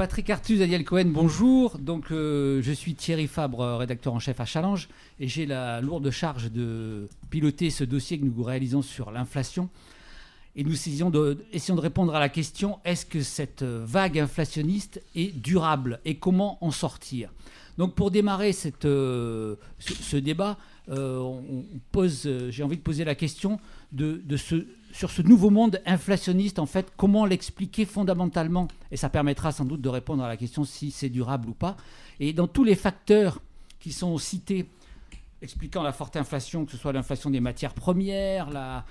Patrick Artus, Daniel Cohen, bonjour. Donc, euh, je suis Thierry Fabre, rédacteur en chef à Challenge, et j'ai la lourde charge de piloter ce dossier que nous réalisons sur l'inflation. Et nous essayons de, répondre à la question est-ce que cette vague inflationniste est durable et comment en sortir? Donc, pour démarrer euh, ce, débat, euh, j'ai envie de poser la question de ce sur ce nouveau monde inflationniste, en fait, comment l'expliquer fondamentalement? Et ça permettra sans doute de répondre à la question si c'est durable ou pas. Et dans tous les facteurs qui sont cités, expliquant la forte inflation, que ce soit l'inflation des matières premières, la,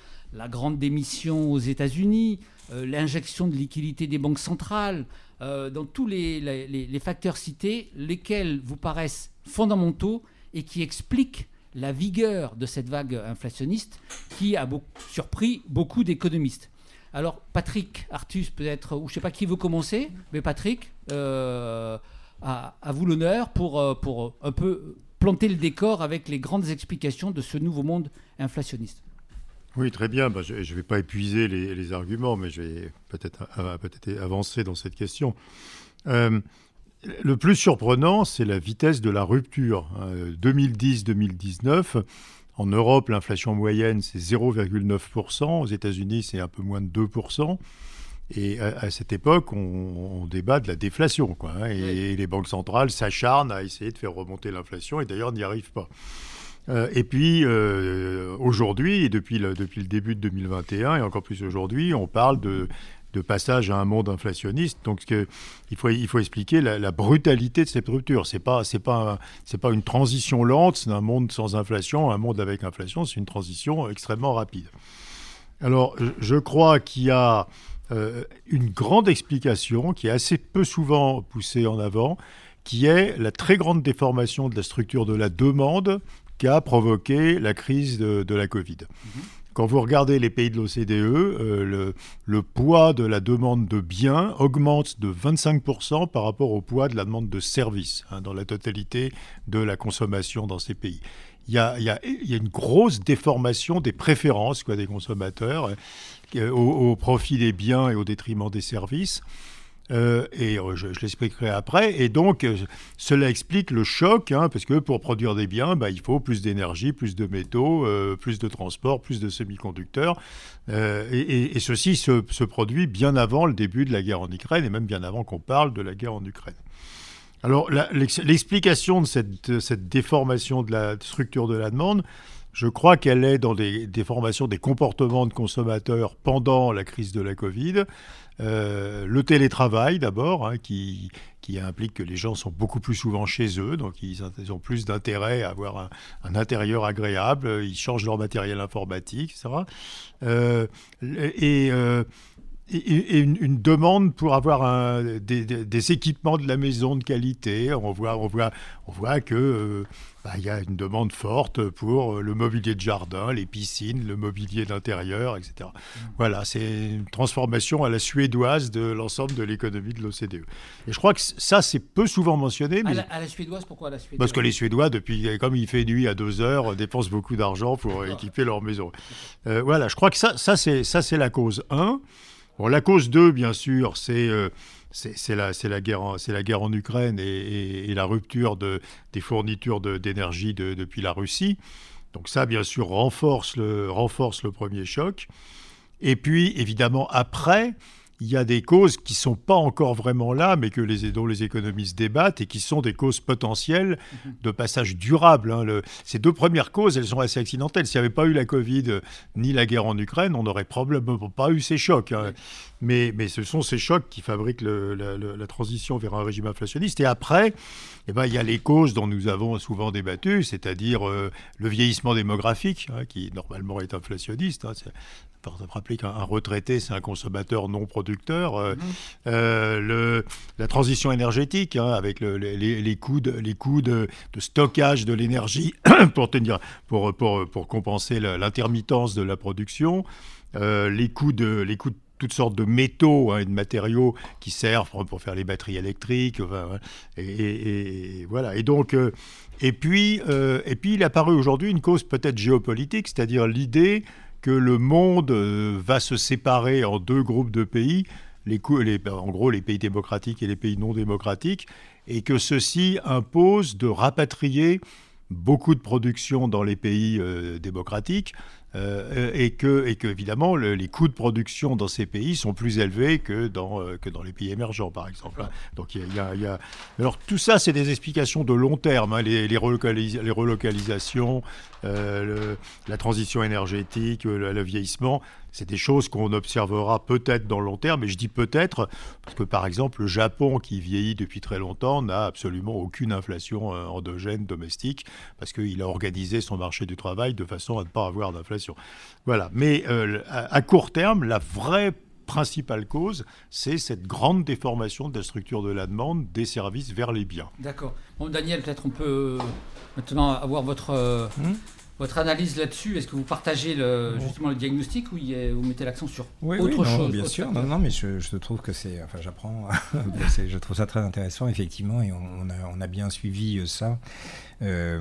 grande démission aux États-Unis, euh, l'injection de liquidité des banques centrales, euh, dans tous les, facteurs cités, lesquels vous paraissent fondamentaux et qui expliquent la vigueur de cette vague inflationniste qui a surpris beaucoup d'économistes. Alors Patrick Artus peut-être, ou je ne sais pas qui veut commencer, mais Patrick, euh, à, vous l'honneur pour, euh, pour un peu planter le décor avec les grandes explications de ce nouveau monde inflationniste. Oui, très bien. Bah, je ne vais pas épuiser les, arguments, mais je vais peut-être peut avancer dans cette question. Euh, le plus surprenant, c'est la vitesse de la rupture. 2010-2019, hein. en Europe, l'inflation moyenne, c'est 0,9%. Aux États-Unis, c'est un peu moins de 2%. Et à, cette époque, on, débat de la déflation. Quoi, hein. et, les banques centrales s'acharnent à essayer de faire remonter l'inflation, et d'ailleurs n'y arrivent pas. Euh, et puis, euh, aujourd'hui, et depuis le, depuis le début de 2021, et encore plus aujourd'hui, on parle de de passage à un monde inflationniste. Donc, il, faut, expliquer la, brutalité de cette rupture. Ce n'est pas, pas, pas une transition lente, c'est un monde sans inflation, un monde avec inflation, c'est une transition extrêmement rapide. Alors, je crois qu'il y a euh, une grande explication qui est assez peu souvent poussée en avant, qui est la très grande déformation de la structure de la demande qu'a provoqué la crise de, la Covid. Mm-hmm. Quand vous regardez les pays de l'OCDE, euh, le, poids de la demande de biens augmente de 25% par rapport au poids de la demande de services hein, dans la totalité de la consommation dans ces pays. Il y, a, une grosse déformation des préférences des consommateurs euh, au, profit des biens et au détriment des services. Euh, et euh, je, l'expliquerai après. Et donc, euh, cela explique le choc, hein, parce que pour produire des biens, bah, il faut plus d'énergie, plus de métaux, plus de transport, plus de semi-conducteurs. Et, ceci se, produit bien avant le début de la guerre en Ukraine, et même bien avant qu'on parle de la guerre en Ukraine. Alors, l'explication de cette, cette, déformation de la structure de la demande, je crois qu'elle est dans des déformations des comportements de consommateurs pendant la crise de la Covid. Euh, le télétravail d'abord, hein, qui, implique que les gens sont beaucoup plus souvent chez eux, donc ils, ont plus d'intérêt à avoir un, intérieur agréable, ils changent leur matériel informatique, etc. Euh, et, euh, et, une, demande pour avoir des, équipements de la maison de qualité. On voit, on voit, on voit que euh, bah, il y a une demande forte pour euh, le mobilier de jardin, les piscines, le mobilier d'intérieur, etc. Mm. Voilà, c'est une transformation à la suédoise de l'ensemble de l'économie de l'OCDE. Et je crois que ça, c'est peu souvent mentionné. Mais... À, la, suédoise, pourquoi à la suédoise? Parce que les Suédois, depuis, comme il fait nuit à deux heures, dépensent beaucoup d'argent pour équiper leur maison. Euh, voilà, je crois que ça, ça c'est la cause 1 la cause 2, bien sûr, euh, c'est la, la, guerre en, la guerre en Ukraine et, la rupture de, des fournitures d'énergie depuis la Russie. Donc ça, bien sûr, renforce le, renforce le premier choc. Et puis, évidemment, après, il y a des causes qui ne sont pas encore vraiment là, mais que les, dont les économistes débattent et qui sont des causes potentielles mhm. de passage durable. Hein. ces deux premières causes, elles sont assez accidentelles. S'il n'y avait pas eu la Covid ni la guerre en Ukraine, on n'aurait probablement pas eu ces chocs. Hein. Mais, mais, ce sont ces chocs qui fabriquent la, transition vers un régime inflationniste. Et après, eh ben, il y a les causes dont nous avons souvent débattu, c'est-à-dire euh, le vieillissement démographique, hein, qui normalement est inflationniste. Il faut rappeler qu'un retraité, c'est un consommateur non producteur. Euh, mhm. euh, le, la transition énergétique, hein, avec les, coûts, de, les coûts de, stockage de l'énergie pour, tenir, pour, pour, pour compenser l'intermittence de la production, euh, les, coûts de, les coûts de toutes sortes de métaux hein, et de matériaux qui servent pour, faire les batteries électriques. et, voilà. Et donc, et puis, et puis, il apparaît aujourd'hui une cause peut-être géopolitique, c'est-à-dire l'idée que le monde euh, va se séparer en deux groupes de pays, les, les, en gros les pays démocratiques et les pays non démocratiques, et que ceci impose de rapatrier beaucoup de production dans les pays démocratiques euh, et, que, et que, évidemment, les coûts de production dans ces pays sont plus élevés que dans, euh, que dans les pays émergents, par exemple. Hein. Donc, il y, a, Alors, tout ça, c'est des explications de long terme. Hein, les, les, les, relocalisations, euh, la transition énergétique, le vieillissement, c'est des choses qu'on observera peut-être dans le long terme, mais je dis peut-être parce que par exemple le Japon qui vieillit depuis très longtemps n'a absolument aucune inflation euh, endogène domestique parce qu'il a organisé son marché du travail de façon à ne pas avoir d'inflation. Voilà. Mais euh, à court terme, la vraie principale cause, c'est cette grande déformation de la structure de la demande des services vers les biens. D'accord. Bon, Daniel, peut-être on peut maintenant avoir votre, euh, hmm? Votre analyse là-dessus, est-ce que vous partagez le, justement le diagnostic ou vous mettez l'accent sur autre chose Bien sûr, non, non, mais je, trouve que c'est, enfin, j'apprends, je trouve ça très intéressant effectivement, et on, a, on a, bien suivi euh, ça. Euh,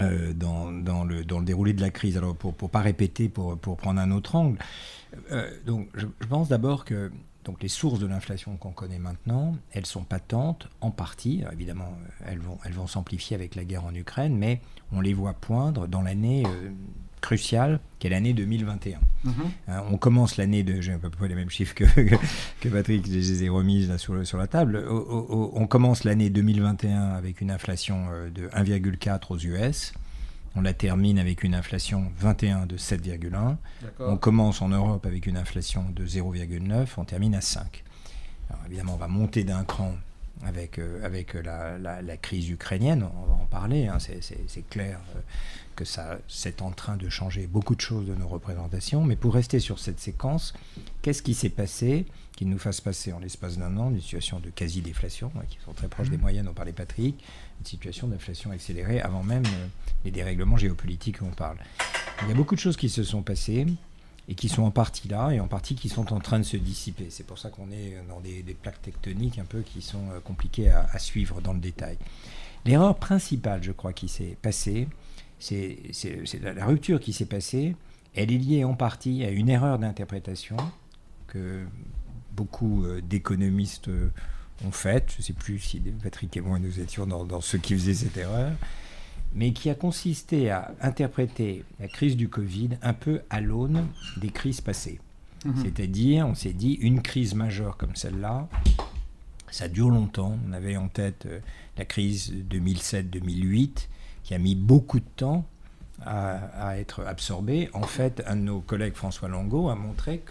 euh, dans, dans, le, dans le déroulé de la crise. Alors, pour ne pas répéter, pour, pour prendre un autre angle, donc je, je pense d'abord que donc les sources de l'inflation qu'on connaît maintenant, elles sont patentes en partie. évidemment, euh, elles vont, elles vont s'amplifier avec la guerre en Ukraine, mais on les voit poindre dans l'année euh, cruciale, qui est l'année 2021. Mhm. Hein, on commence l'année de... J'ai à peu près les mêmes chiffres que, que Patrick, je les ai remises là sur, sur la table. on commence l'année 2021 avec une inflation euh, de 1,4 aux US. On la termine avec une inflation 21 de 7,1. On commence en Europe avec une inflation de 0,9. On termine à 5. Alors évidemment, on va monter d'un cran avec, euh, avec la, crise ukrainienne. On va en parler. Hein. C'est clair euh, que ça c'est en train de changer beaucoup de choses de nos représentations. Mais pour rester sur cette séquence, qu'est-ce qui s'est passé qui nous fasse passer en l'espace d'un an une situation de quasi-déflation, hein, qui sont très proches des mmh. moyennes, on parlait Patrick, situation d'inflation accélérée avant même euh, les dérèglements géopolitiques où on parle. Il y a beaucoup de choses qui se sont passées et qui sont en partie là et en partie qui sont en train de se dissiper. C'est pour ça qu'on est dans des, plaques tectoniques un peu qui sont euh, compliquées à, suivre dans le détail. L'erreur principale, je crois, qui s'est passée, c'est la rupture qui s'est passée, elle est liée en partie à une erreur d'interprétation que beaucoup euh, d'économistes ont faite. Je ne sais plus si Patrick et moi nous étions dans, ceux qui faisaient cette erreur, mais qui a consisté à interpréter la crise du Covid un peu à l'aune des crises passées. Mhm. C'est-à-dire, on s'est dit, une crise majeure comme celle-là, ça dure longtemps. On avait en tête euh, la crise 2007-2008, qui a mis beaucoup de temps à, être absorbée. En fait, un de nos collègues, François Langot, a montré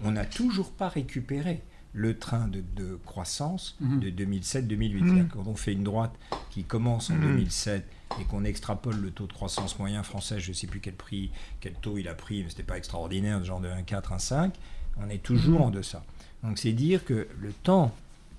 qu'on n'a toujours pas récupéré le train de, croissance mhm. de 2007-2008. Mhm. Quand on fait une droite qui commence en 2007 mhm. et qu'on extrapole le taux de croissance moyen français, je ne sais plus quel prix, quel taux il a pris, mais ce n'était pas extraordinaire, genre de 1,4, 1,5, on est toujours en deçà. Donc c'est dire que le temps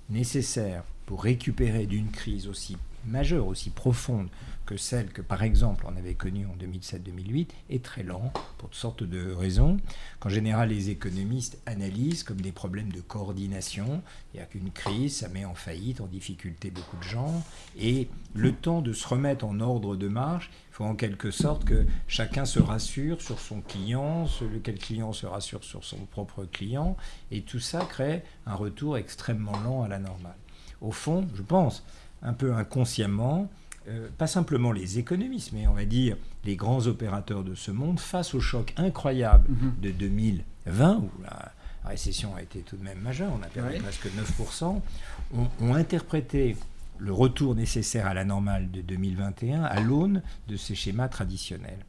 nécessaire pour récupérer d'une crise aussi majeure, aussi profonde que celle que, par exemple, on avait connue en 2007-2008, est très lent pour toutes sortes de raisons, qu'en général les économistes analysent comme des problèmes de coordination. A qu'une crise, ça met en faillite, en difficulté beaucoup de gens, et le temps de se remettre en ordre de marche, il faut en quelque sorte que chacun se rassure sur son client, lequel client se rassure sur son propre client, et tout ça crée un retour extrêmement lent à la normale. Au fond, je pense, un peu inconsciemment, euh, pas simplement les économistes, mais on va dire les grands opérateurs de ce monde, face au choc incroyable mhm. de 2020, où la récession a été tout de même majeure, on a perdu presque 9%, ont, interprété le retour nécessaire à la normale de 2021 à l'aune de ces schémas traditionnels.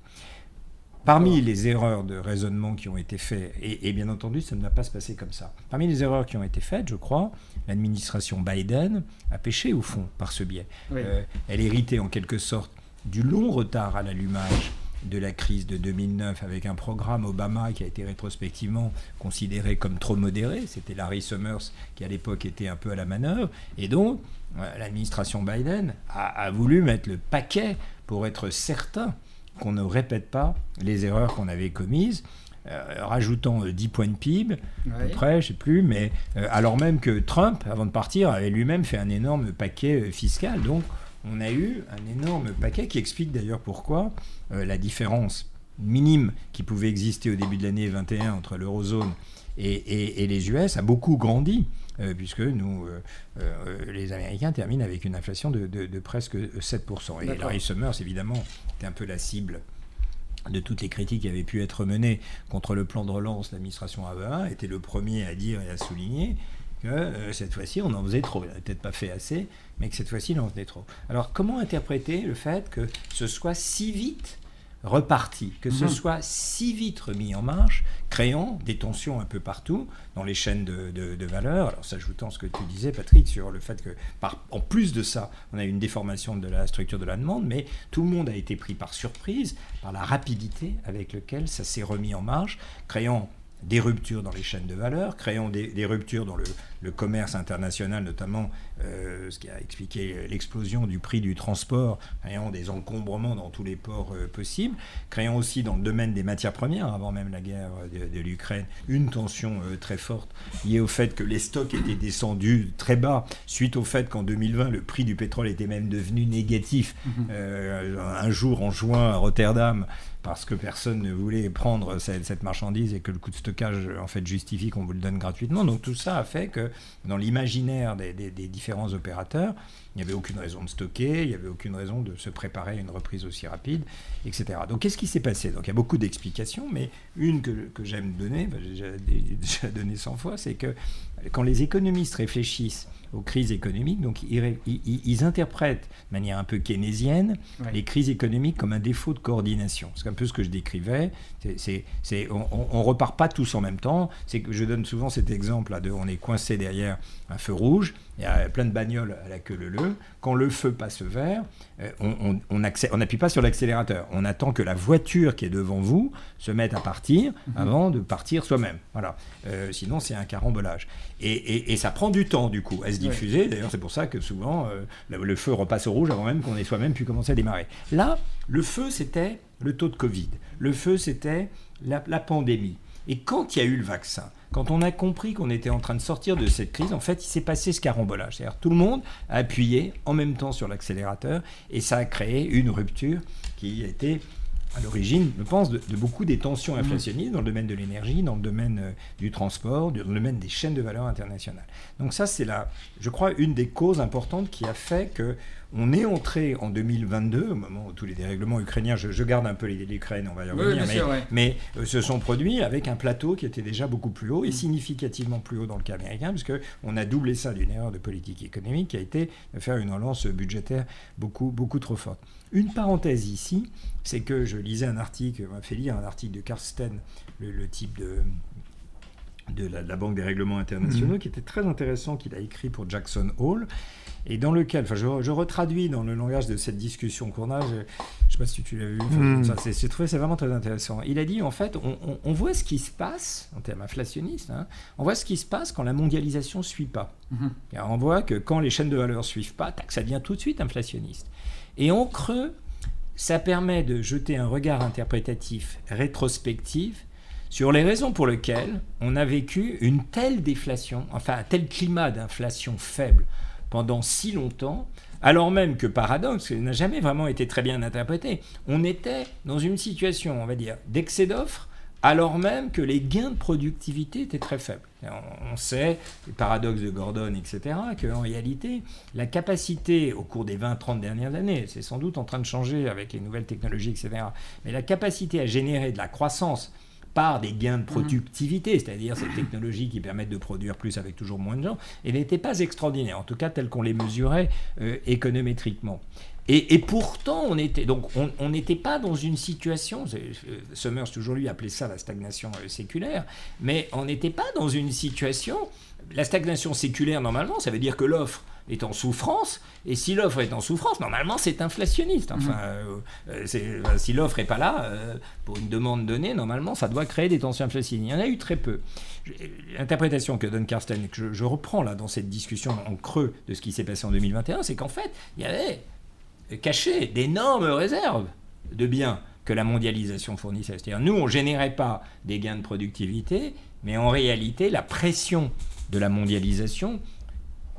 Parmi les erreurs de raisonnement qui ont été faites, et, bien entendu, ça ne va pas se passer comme ça. Parmi les erreurs qui ont été faites, je crois, l'administration Biden a péché au fond par ce biais. Euh, elle héritait en quelque sorte du long retard à l'allumage de la crise de 2009 avec un programme Obama qui a été rétrospectivement considéré comme trop modéré. C'était Larry Summers qui à l'époque était un peu à la manœuvre. Et donc, euh, l'administration Biden a voulu mettre le paquet pour être certain qu'on ne répète pas les erreurs qu'on avait commises. Euh, rajoutant 10 euh, points de PIB, à peu près, je sais plus, mais euh, alors même que Trump, avant de partir, avait lui-même fait un énorme paquet fiscal. Donc, on a eu un énorme paquet qui explique d'ailleurs pourquoi la différence minime qui pouvait exister au début de l'année 21 entre l'eurozone et, les US a beaucoup grandi. Puisque nous, les Américains terminent avec une inflation de, de presque 7%. Et Larry Summers, évidemment, était un peu la cible de toutes les critiques qui avaient pu être menées contre le plan de relance, l'administration ABA était le premier à dire et à souligner que euh, cette fois-ci, on en faisait trop. Il n'avait peut-être pas fait assez, mais que cette fois-ci, il en faisait trop. Alors, comment interpréter le fait que ce soit si vite reparti, que ce mhm. soit si vite remis en marche, créant des tensions un peu partout dans les chaînes de, de, valeur. Alors, s'ajoutant ce que tu disais, Patrick, sur le fait que, par, en plus de ça, on a eu une déformation de la structure de la demande, mais tout le monde a été pris par surprise par la rapidité avec laquelle ça s'est remis en marche, créant des ruptures dans les chaînes de valeur, créant des, ruptures dans le, commerce international, notamment euh, ce qui a expliqué l'explosion du prix du transport, créant des encombrements dans tous les ports euh, possibles, créant aussi dans le domaine des matières premières, avant même la guerre de, l'Ukraine, une tension euh, très forte liée au fait que les stocks étaient descendus très bas, suite au fait qu'en 2020, le prix du pétrole était même devenu négatif. Mmh un jour, en juin, à Rotterdam, parce que personne ne voulait prendre cette, marchandise et que le coût de stockage en fait justifie qu'on vous le donne gratuitement. Donc tout ça a fait que dans l'imaginaire des, différents opérateurs, il n'y avait aucune raison de stocker, il n'y avait aucune raison de se préparer à une reprise aussi rapide, etc. Donc qu'est-ce qui s'est passé? Donc il y a beaucoup d'explications, mais une que, j'aime donner, j'ai déjà donné 100 fois, c'est que quand les économistes réfléchissent aux crises économiques. Donc ils, interprètent de manière un peu keynésienne les crises économiques comme un défaut de coordination. C'est un peu ce que je décrivais. C'est, on, ne repart pas tous en même temps. C'est que je donne souvent cet exemple là de on est coincé derrière un feu rouge, il y a plein de bagnoles à la queue leu Quand le feu passe vert, euh, on n'appuie pas sur l'accélérateur. On attend que la voiture qui est devant vous se mette à partir mhm. avant de partir soi-même. Voilà. Euh, sinon, c'est un carambolage. Et, ça prend du temps, du coup, à se diffuser. D'ailleurs, c'est pour ça que souvent, euh, le feu repasse au rouge avant même qu'on ait soi-même pu commencer à démarrer. Là, le feu, c'était le taux de Covid. Le feu, c'était la pandémie. Et quand il y a eu le vaccin, quand on a compris qu'on était en train de sortir de cette crise, en fait, il s'est passé ce carambolage. C'est-à-dire tout le monde a appuyé en même temps sur l'accélérateur et ça a créé une rupture qui a été à l'origine, je pense, de, beaucoup des tensions mmh. inflationnistes dans le domaine de l'énergie, dans le domaine euh, du transport, dans le domaine des chaînes de valeur internationales. Donc ça, c'est là, je crois, une des causes importantes qui a fait que on est entré en 2022, au moment où tous les dérèglements ukrainiens, je, garde un peu l'Ukraine, on va y revenir, mais, euh, se sont produits avec un plateau qui était déjà beaucoup plus haut et mmh. significativement plus haut dans le cas américain, puisqu'on a doublé ça d'une erreur de politique économique qui a été de faire une relance budgétaire beaucoup, beaucoup trop forte. Une parenthèse ici, c'est que je lisais un article, on m'a fait lire un article de Karsten, le, type de, de la, Banque des règlements internationaux, mmh. qui était très intéressant, qu'il a écrit pour Jackson Hall, et dans lequel, enfin, je, retraduis dans le langage de cette discussion qu'on a, je ne sais pas si tu l'as vu, mmh. c'est trouvé c'est vraiment très intéressant. Il a dit, en fait, on, voit ce qui se passe, en termes inflationnistes, hein, on voit ce qui se passe quand la mondialisation ne suit pas. Mmh. on voit que quand les chaînes de valeur ne suivent pas, tac, ça devient tout de suite inflationniste. Et en creux, ça permet de jeter un regard interprétatif rétrospectif sur les raisons pour lesquelles on a vécu une telle déflation, enfin un tel climat d'inflation faible pendant si longtemps, alors même que paradoxe, n'a jamais vraiment été très bien interprété. On était dans une situation, on va dire, d'excès d'offres alors même que les gains de productivité étaient très faibles. On sait, les paradoxes de Gordon, etc., qu'en réalité, la capacité au cours des 20-30 dernières années, c'est sans doute en train de changer avec les nouvelles technologies, etc., mais la capacité à générer de la croissance par des gains de productivité, c'est-à-dire ces technologies qui permettent de produire plus avec toujours moins de gens, elle n'était pas extraordinaire, en tout cas telle qu'on les mesurait euh, économétriquement. Et, pourtant, on était donc on n'était pas dans une situation. Summers toujours lui appelait ça la stagnation euh, séculaire, mais on n'était pas dans une situation. La stagnation séculaire, normalement, ça veut dire que l'offre est en souffrance, et si l'offre est en souffrance, normalement c'est inflationniste. Enfin, mmh. euh, euh, si l'offre n'est pas là, pour une demande donnée, normalement ça doit créer des tensions inflationnistes. Il y en a eu très peu. L'interprétation que donne Karsten, que je, je reprends là dans cette discussion en creux de ce qui s'est passé en 2021, c'est qu'en fait, il y avait cacher d'énormes réserves de biens que la mondialisation fournissait. C'est-à-dire, nous, on ne générait pas des gains de productivité, mais en réalité, la pression de la mondialisation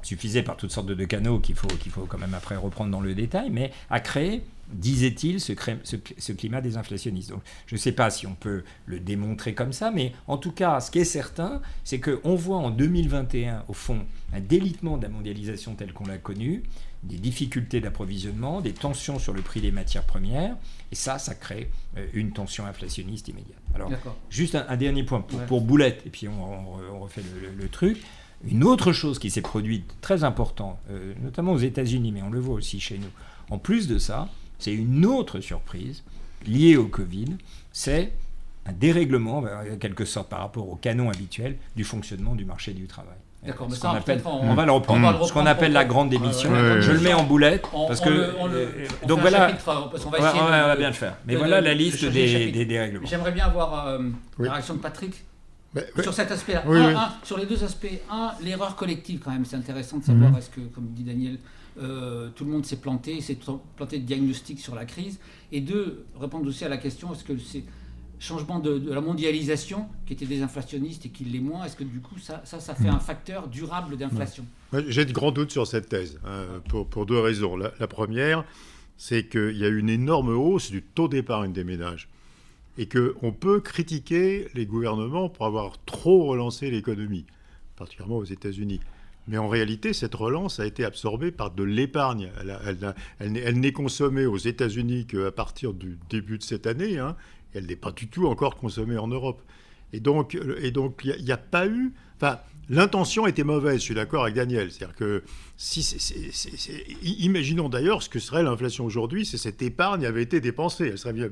suffisait par toutes sortes de, canaux qu'il faut, quand même après reprendre dans le détail, mais a créé, disait-il, ce, ce, climat désinflationniste. Donc je ne sais pas si on peut le démontrer comme ça, mais en tout cas, ce qui est certain, c'est qu'on voit en 2021, au fond, un délitement de la mondialisation telle qu'on l'a connue, des difficultés d'approvisionnement, des tensions sur le prix des matières premières, et ça, ça crée euh, une tension inflationniste immédiate. Alors, juste un, dernier point pour, Boulette, et puis on, refait le, truc. Une autre chose qui s'est produite très importante, euh, notamment aux États-Unis, mais on le voit aussi chez nous, en plus de ça, c'est une autre surprise liée au Covid, c'est un dérèglement, en quelque sorte par rapport au canon habituel du fonctionnement du marché du travail. D'accord, mais ça, on, va le reprendre. ce qu'on appelle la grande démission. je le mets en boulette parce que donc voilà. on, va, bien le faire. Mais voilà la liste des, des, dérèglements. J'aimerais bien avoir euh, la réaction de Patrick. sur cet aspect-là. sur les deux aspects. Un, l'erreur collective, quand même, c'est intéressant de savoir, mhm. est-ce que, comme dit Daniel, euh, tout le monde s'est planté, s'est planté de diagnostic sur la crise. Et deux, répondre aussi à la question, est-ce que c'est changement de, la mondialisation, qui était désinflationniste et qui l'est moins, est-ce que du coup ça, ça, fait un facteur durable d'inflation? J'ai de grands doutes sur cette thèse, hein, pour, pour, deux raisons. La, première, c'est qu'il y a une énorme hausse du taux d'épargne des ménages. Et qu'on peut critiquer les gouvernements pour avoir trop relancé l'économie, particulièrement aux États-Unis. Mais en réalité, cette relance a été absorbée par de l'épargne. Elle, elle n'est consommée aux États-Unis qu'à partir du début de cette année. Hein, elle n'est pas du tout encore consommée en Europe. Et donc, et donc, il n'y a, pas eu. Enfin, l'intention était mauvaise. Je suis d'accord avec Daniel. C'est-à-dire que si, imaginons d'ailleurs ce que serait l'inflation aujourd'hui si cette épargne avait été dépensée. Elle serait bien,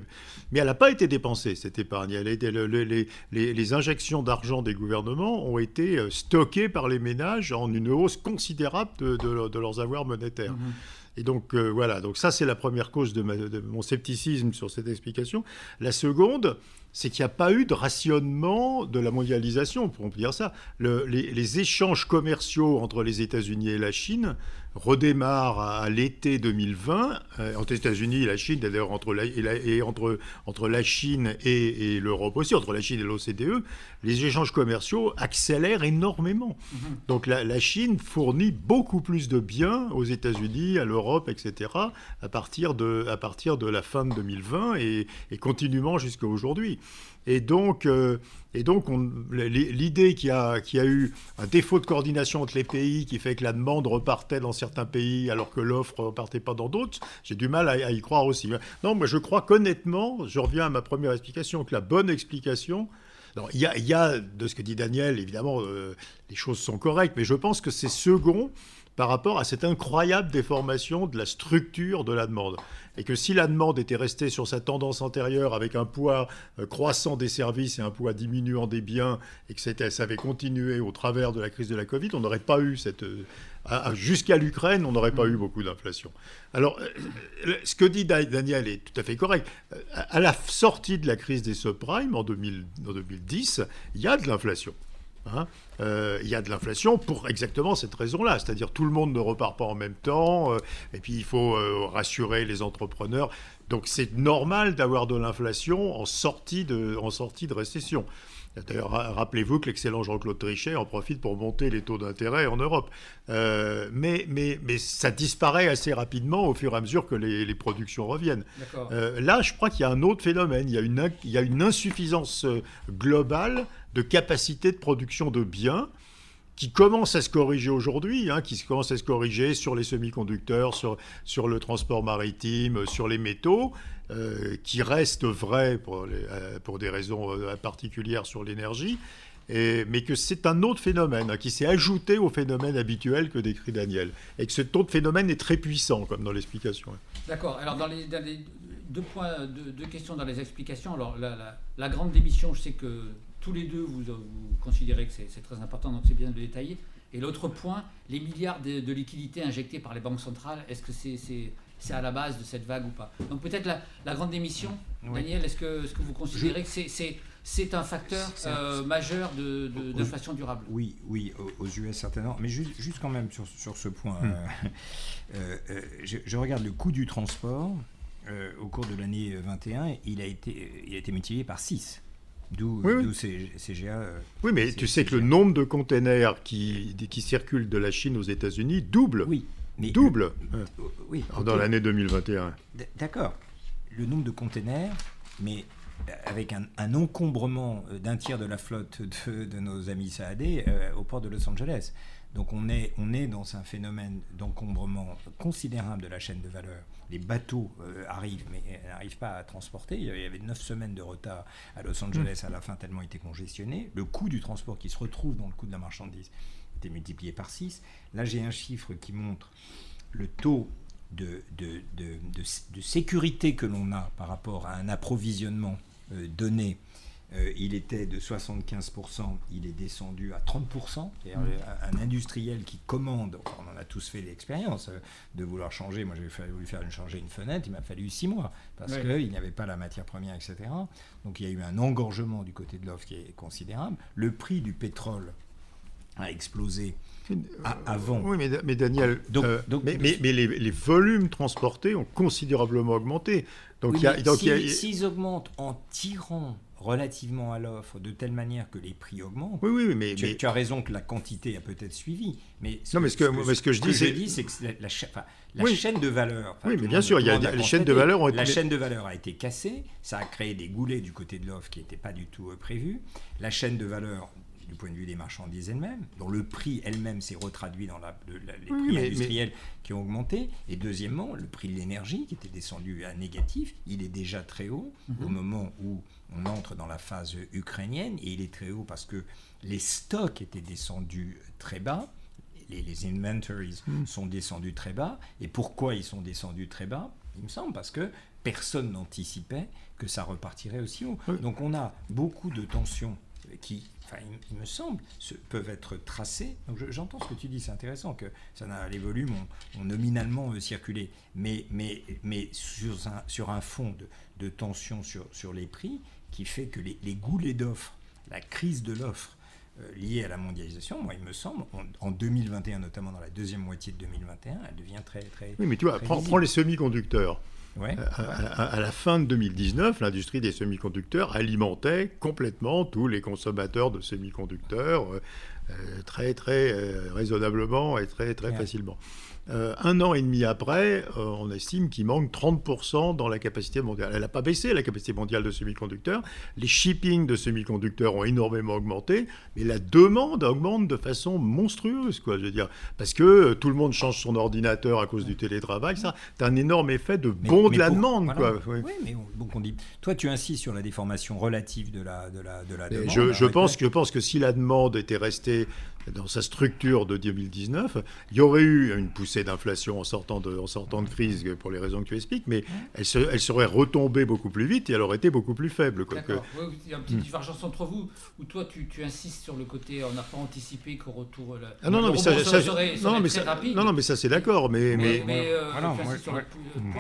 mais elle n'a pas été dépensée cette épargne. Les, injections d'argent des gouvernements ont été euh, stockées par les ménages en une hausse considérable de, de, leurs avoirs monétaires. Mmh et donc euh, voilà, donc ça c'est la première cause de, mon scepticisme sur cette explication. La seconde, c'est qu'il n'y a pas eu de rationnement de la mondialisation, pour dire ça. les, échanges commerciaux entre les États-Unis et la Chine redémarre à, l'été 2020. Euh, entre les États-Unis et la Chine, d'ailleurs entre la, et, entre, entre la Chine et, l'Europe aussi, entre la Chine et l'OCDE, les échanges commerciaux accélèrent énormément. Mhm. Donc la, Chine fournit beaucoup plus de biens aux États-Unis, à l'Europe, etc., à partir, de, à partir de la fin de 2020 et, et continuellement jusqu'à aujourd'hui. Et donc, euh, et donc l'idée qu'il y, a, eu un défaut de coordination entre les pays qui fait que la demande repartait dans certains pays alors que l'offre ne repartait pas dans d'autres, j'ai du mal à, y croire aussi. Non, moi je crois qu'honnêtement, je reviens à ma première explication, que la bonne explication, il y, a, y a, de ce que dit Daniel, évidemment, euh, les choses sont correctes, mais je pense que c'est second par rapport à cette incroyable déformation de la structure de la demande et que si la demande était restée sur sa tendance antérieure avec un poids euh, croissant des services et un poids diminuant des biens, et que ça avait continué au travers de la crise de la Covid, on n'aurait pas eu cette... Euh, jusqu'à l'Ukraine, on n'aurait pas eu beaucoup d'inflation. Alors, euh, ce que dit Daniel est tout à fait correct. À la sortie de la crise des subprimes en, en 2010, il y a de l'inflation. Hein. Euh, il y a de l'inflation pour exactement cette raison-là, c'est-à-dire tout le monde ne repart pas en même temps, euh, et puis il faut euh, rassurer les entrepreneurs. Donc c'est normal d'avoir de l'inflation en sortie de, en sortie de récession. D'ailleurs, rappelez-vous que l'excellent Jean-Claude Trichet en profite pour monter les taux d'intérêt en Europe. mais, mais, mais ça disparaît assez rapidement au fur et à mesure que les, productions reviennent. là, je crois qu'il y a un autre phénomène. Il y a une, il y a une insuffisance globale de capacité de production de biens qui commence à se corriger aujourd'hui, hein, qui commence à se corriger sur les semi-conducteurs, sur, sur le transport maritime, sur les métaux, euh, qui reste vrai pour, euh, pour des raisons euh, particulières sur l'énergie, mais que c'est un autre phénomène hein, qui s'est ajouté au phénomène habituel que décrit Daniel, et que cet autre phénomène est très puissant, comme dans l'explication. D'accord. Alors, dans les, deux, points, deux, questions dans les explications. Alors, la grande démission, je sais que tous les deux, vous, considérez que c'est très important, donc c'est bien de le détailler. Et l'autre point, les milliards de, liquidités injectés par les banques centrales, est-ce que c'est à la base de cette vague ou pas? Donc peut-être la, grande démission, Daniel, est-ce que, que, vous considérez que c'est un facteur euh, majeur d'inflation durable? Oui, oui, aux, US certainement. Mais juste, quand même sur, sur ce point, hmm. euh, euh, je, je, regarde le coût du transport au cours de l'année 21, il a été, il a été multiplié par 6 D'où Oui, oui. CGA. euh, Oui, mais tu sais que le nombre de containers qui, qui circulent de la Chine aux États-Unis double. oui, mais Double Euh, oui, dans l'année 2021. D- D'accord. Le nombre de containers, mais euh, avec un, un encombrement d'un tiers de la flotte de, de nos amis saadés euh, au port de Los Angeles. Donc on est, on est dans un phénomène d'encombrement considérable de la chaîne de valeur. Les bateaux euh, arrivent, mais euh, n'arrivent pas à transporter. Il y avait- il y avait 9 semaines de retard à Los Angeles à la fin, tellement il était congestionné. Le coût du transport qui se retrouve dans le coût de la marchandise était multiplié par 6. Là, j'ai un chiffre qui montre le taux de, de, de, de, de sécurité que l'on a par rapport à un approvisionnement euh, donné, euh, il était de 75%, il est descendu à 30%. C'est-à-dire euh, un industriel qui commande, on en a tous fait l'expérience euh, de vouloir changer. Moi, j'ai voulu faire une, changer une fenêtre, il m'a fallu 6 mois parce Ouais. qu'il n'y avait pas la matière première, etc. Donc il y a eu un engorgement du côté de l'offre qui est considérable. Le prix du pétrole a explosé avant. Oui, mais, mais Daniel, Donc- euh, donc- mais, mais- mais les, les volumes transportés ont considérablement augmenté. Donc Oui, il y a, mais donc, il y a- si- s'ils augmentent en tirant relativement à l'offre de telle manière que les prix augmentent, oui, oui, mais, tu, mais- tu as raison que la quantité a peut-être suivi. Mais Non, mais ce que- mais ce que je dis, c'est- que la, la cha- enfin, la Oui. chaîne de valeur. enfin, Oui, mais bien sûr, il y a- l'a les chaînes de valeur ont La été- chaîne de valeur a été cassée, ça a créé des goulets du côté de l'offre qui n'étaient pas du tout prévus. La chaîne de valeur du point de vue des marchandises elles-mêmes, dont le prix elle-même s'est retraduit dans la- le- la- les Oui, prix mais- industriels qui ont augmenté. Et deuxièmement, le prix de l'énergie qui était descendu à négatif, il est déjà très haut au moment où on entre dans la phase ukrainienne. Et il est très haut parce que les stocks étaient descendus très bas. Les, les inventories sont descendus très bas. Et pourquoi ils sont descendus très bas? Il me semble parce que personne n'anticipait que ça repartirait aussi haut. Donc on a beaucoup de tensions qui, enfin, il, il me semble, se- peuvent être tracées. Donc je- j'entends ce que tu dis, c'est intéressant que ça les volumes ont, ont nominalement euh, circulé, mais, mais, mais sur, un, sur un fond de, de tension sur, sur les prix qui fait que les, les goulets d'offres, la crise de l'offre euh, liée à la mondialisation, moi il me semble, en, en 2021, notamment dans la deuxième moitié de 2021, elle devient très très. oui, mais tu vois, prends les semi-conducteurs. Ouais, À, à- à la fin de 2019, l'industrie des semi-conducteurs alimentait complètement tous les consommateurs de semi-conducteurs euh, euh, très très euh, raisonnablement et très très Ouais. facilement. Euh, un an et demi après, euh, on estime qu'il manque 30% dans la capacité mondiale. Elle n'a pas baissé la capacité mondiale de semi-conducteurs. Les shippings de semi-conducteurs ont énormément augmenté, mais la demande augmente de façon monstrueuse, quoi. Je veux dire, parce que euh, tout le monde change son ordinateur à cause du télétravail. Ça, c'est un énorme effet de bond mais de la pour- demande, voilà. quoi. Oui. Oui, mais on, donc on dit. Toi, tu insistes sur la déformation relative de la, de la, de la demande. je, je Arrête- pense, je pense que si la demande était restée dans sa structure de 2019, il y aurait eu une poussée d'inflation en sortant de, en sortant de crise pour les raisons que tu expliques, mais elle, se- elle serait retombée beaucoup plus vite et elle aurait été beaucoup plus faible. quoi. D'accord. Ouais, il y a une Hmm. petite divergence entre vous, où toi tu, tu insistes sur le côté on n'a pas anticipé qu'au retour. le- Ah non, non, mais ça, serait, non, mais très ça, rapide. non, non, mais ça c'est d'accord, mais, Mais, mais, mais, euh, Voilà, moi- sur le,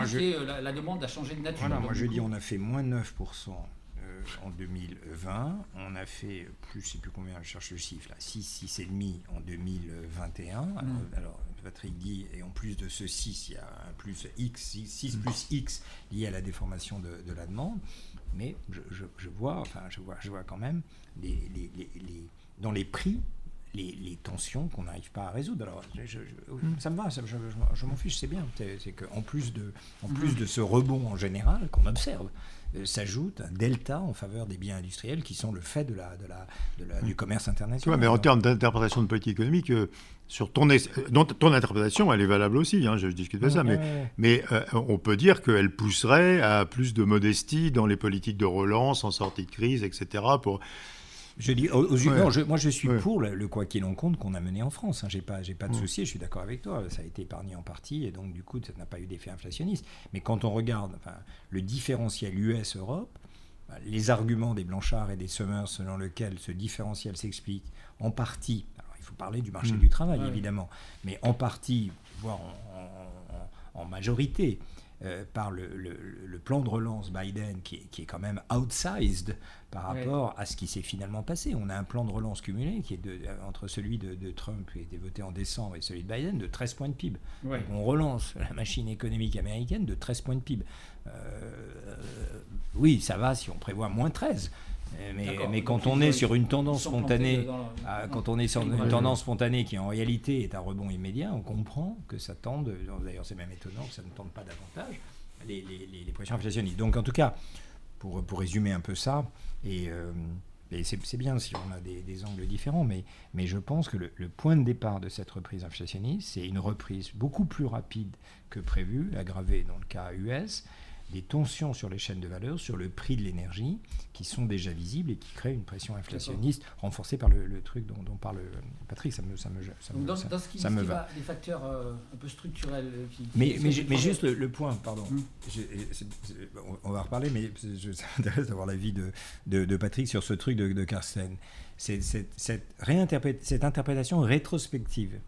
je- euh, la, la demande a changé de nature. Voilà, moi je coup- dis on a fait moins 9% euh, en 2020, on a fait plus, je sais plus combien, je cherche le chiffre là, 6, 6,5 en 2021. Alors, alors, Patrick dit, et en plus de ce 6, il y a un plus X, 6, 6 plus X lié à la déformation de, de la demande. Mais je, je- je vois, enfin, je vois, je vois quand même les, les- les- les- dans les prix. Les, les tensions qu'on n'arrive pas à résoudre. Alors, je- je- je- ça me va, ça- je, m'en fiche, c'est bien. C'est qu'en plus, de, en plus de ce rebond en général qu'on observe, euh, s'ajoute un delta en faveur des biens industriels qui sont le fait de la, de la, de la- du commerce international. vois, mais en termes d'interprétation de politique économique, euh, sur ton, euh, ton interprétation, elle est valable aussi, hein, je ne discute pas ça, Ouais, mais, ouais, ouais. mais euh, on peut dire qu'elle pousserait à plus de modestie dans les politiques de relance, en sortie de crise, etc. Pour... Je dis, aux- aux- Ouais. non, je- moi je suis Ouais. pour le, le quoi qu'il en compte qu'on a mené en France. Hein. J'ai pas, j'ai pas de Mm. souci. Je suis d'accord avec toi. Ça a été épargné en partie et donc du coup ça n'a pas eu d'effet inflationniste. Mais quand on regarde enfin, le différentiel US-Europe, bah, les arguments des Blanchard et des Summers selon lesquels ce différentiel s'explique en partie. Alors il faut parler du marché Mm. du travail évidemment, mais en partie, voire en, en- en- en majorité. Euh, par le, le- le plan de relance Biden qui est, qui est quand même outsized par rapport à ce qui s'est finalement passé. On a un plan de relance cumulé qui est de, entre celui de, de Trump qui a été voté en décembre et celui de Biden de 13 points de PIB. On relance la machine économique américaine de 13 points de PIB. Euh, oui, ça va si on prévoit moins 13. Mais, quand on est sur une tendance spontanée, ah, quand on est sur une tendance spontanée qui en réalité est un rebond immédiat, on comprend que ça tende, d'ailleurs c'est même étonnant que ça ne tende pas davantage, les, pressions inflationnistes. Donc en tout cas, pour, pour résumer un peu ça, et, euh, c'est bien si on a des, angles différents, mais, mais je pense que le, le, point de départ de cette reprise inflationniste, c'est une reprise beaucoup plus rapide que prévu, aggravée dans le cas US, des tensions sur les chaînes de valeur, sur le prix de l'énergie, qui sont déjà visibles et qui créent une pression inflationniste renforcée par le, truc dont, parle Patrick. Ça me, ça me, ça me, dans, ce qui, va. les facteurs euh, un peu structurels. Euh, qui, mais, mais, mais juste le, point, pardon. Hum. on va reparler, mais ça m'intéresse d'avoir l'avis de, de, de, Patrick sur ce truc de, de Carsten. C'est cette, cette interprétation rétrospective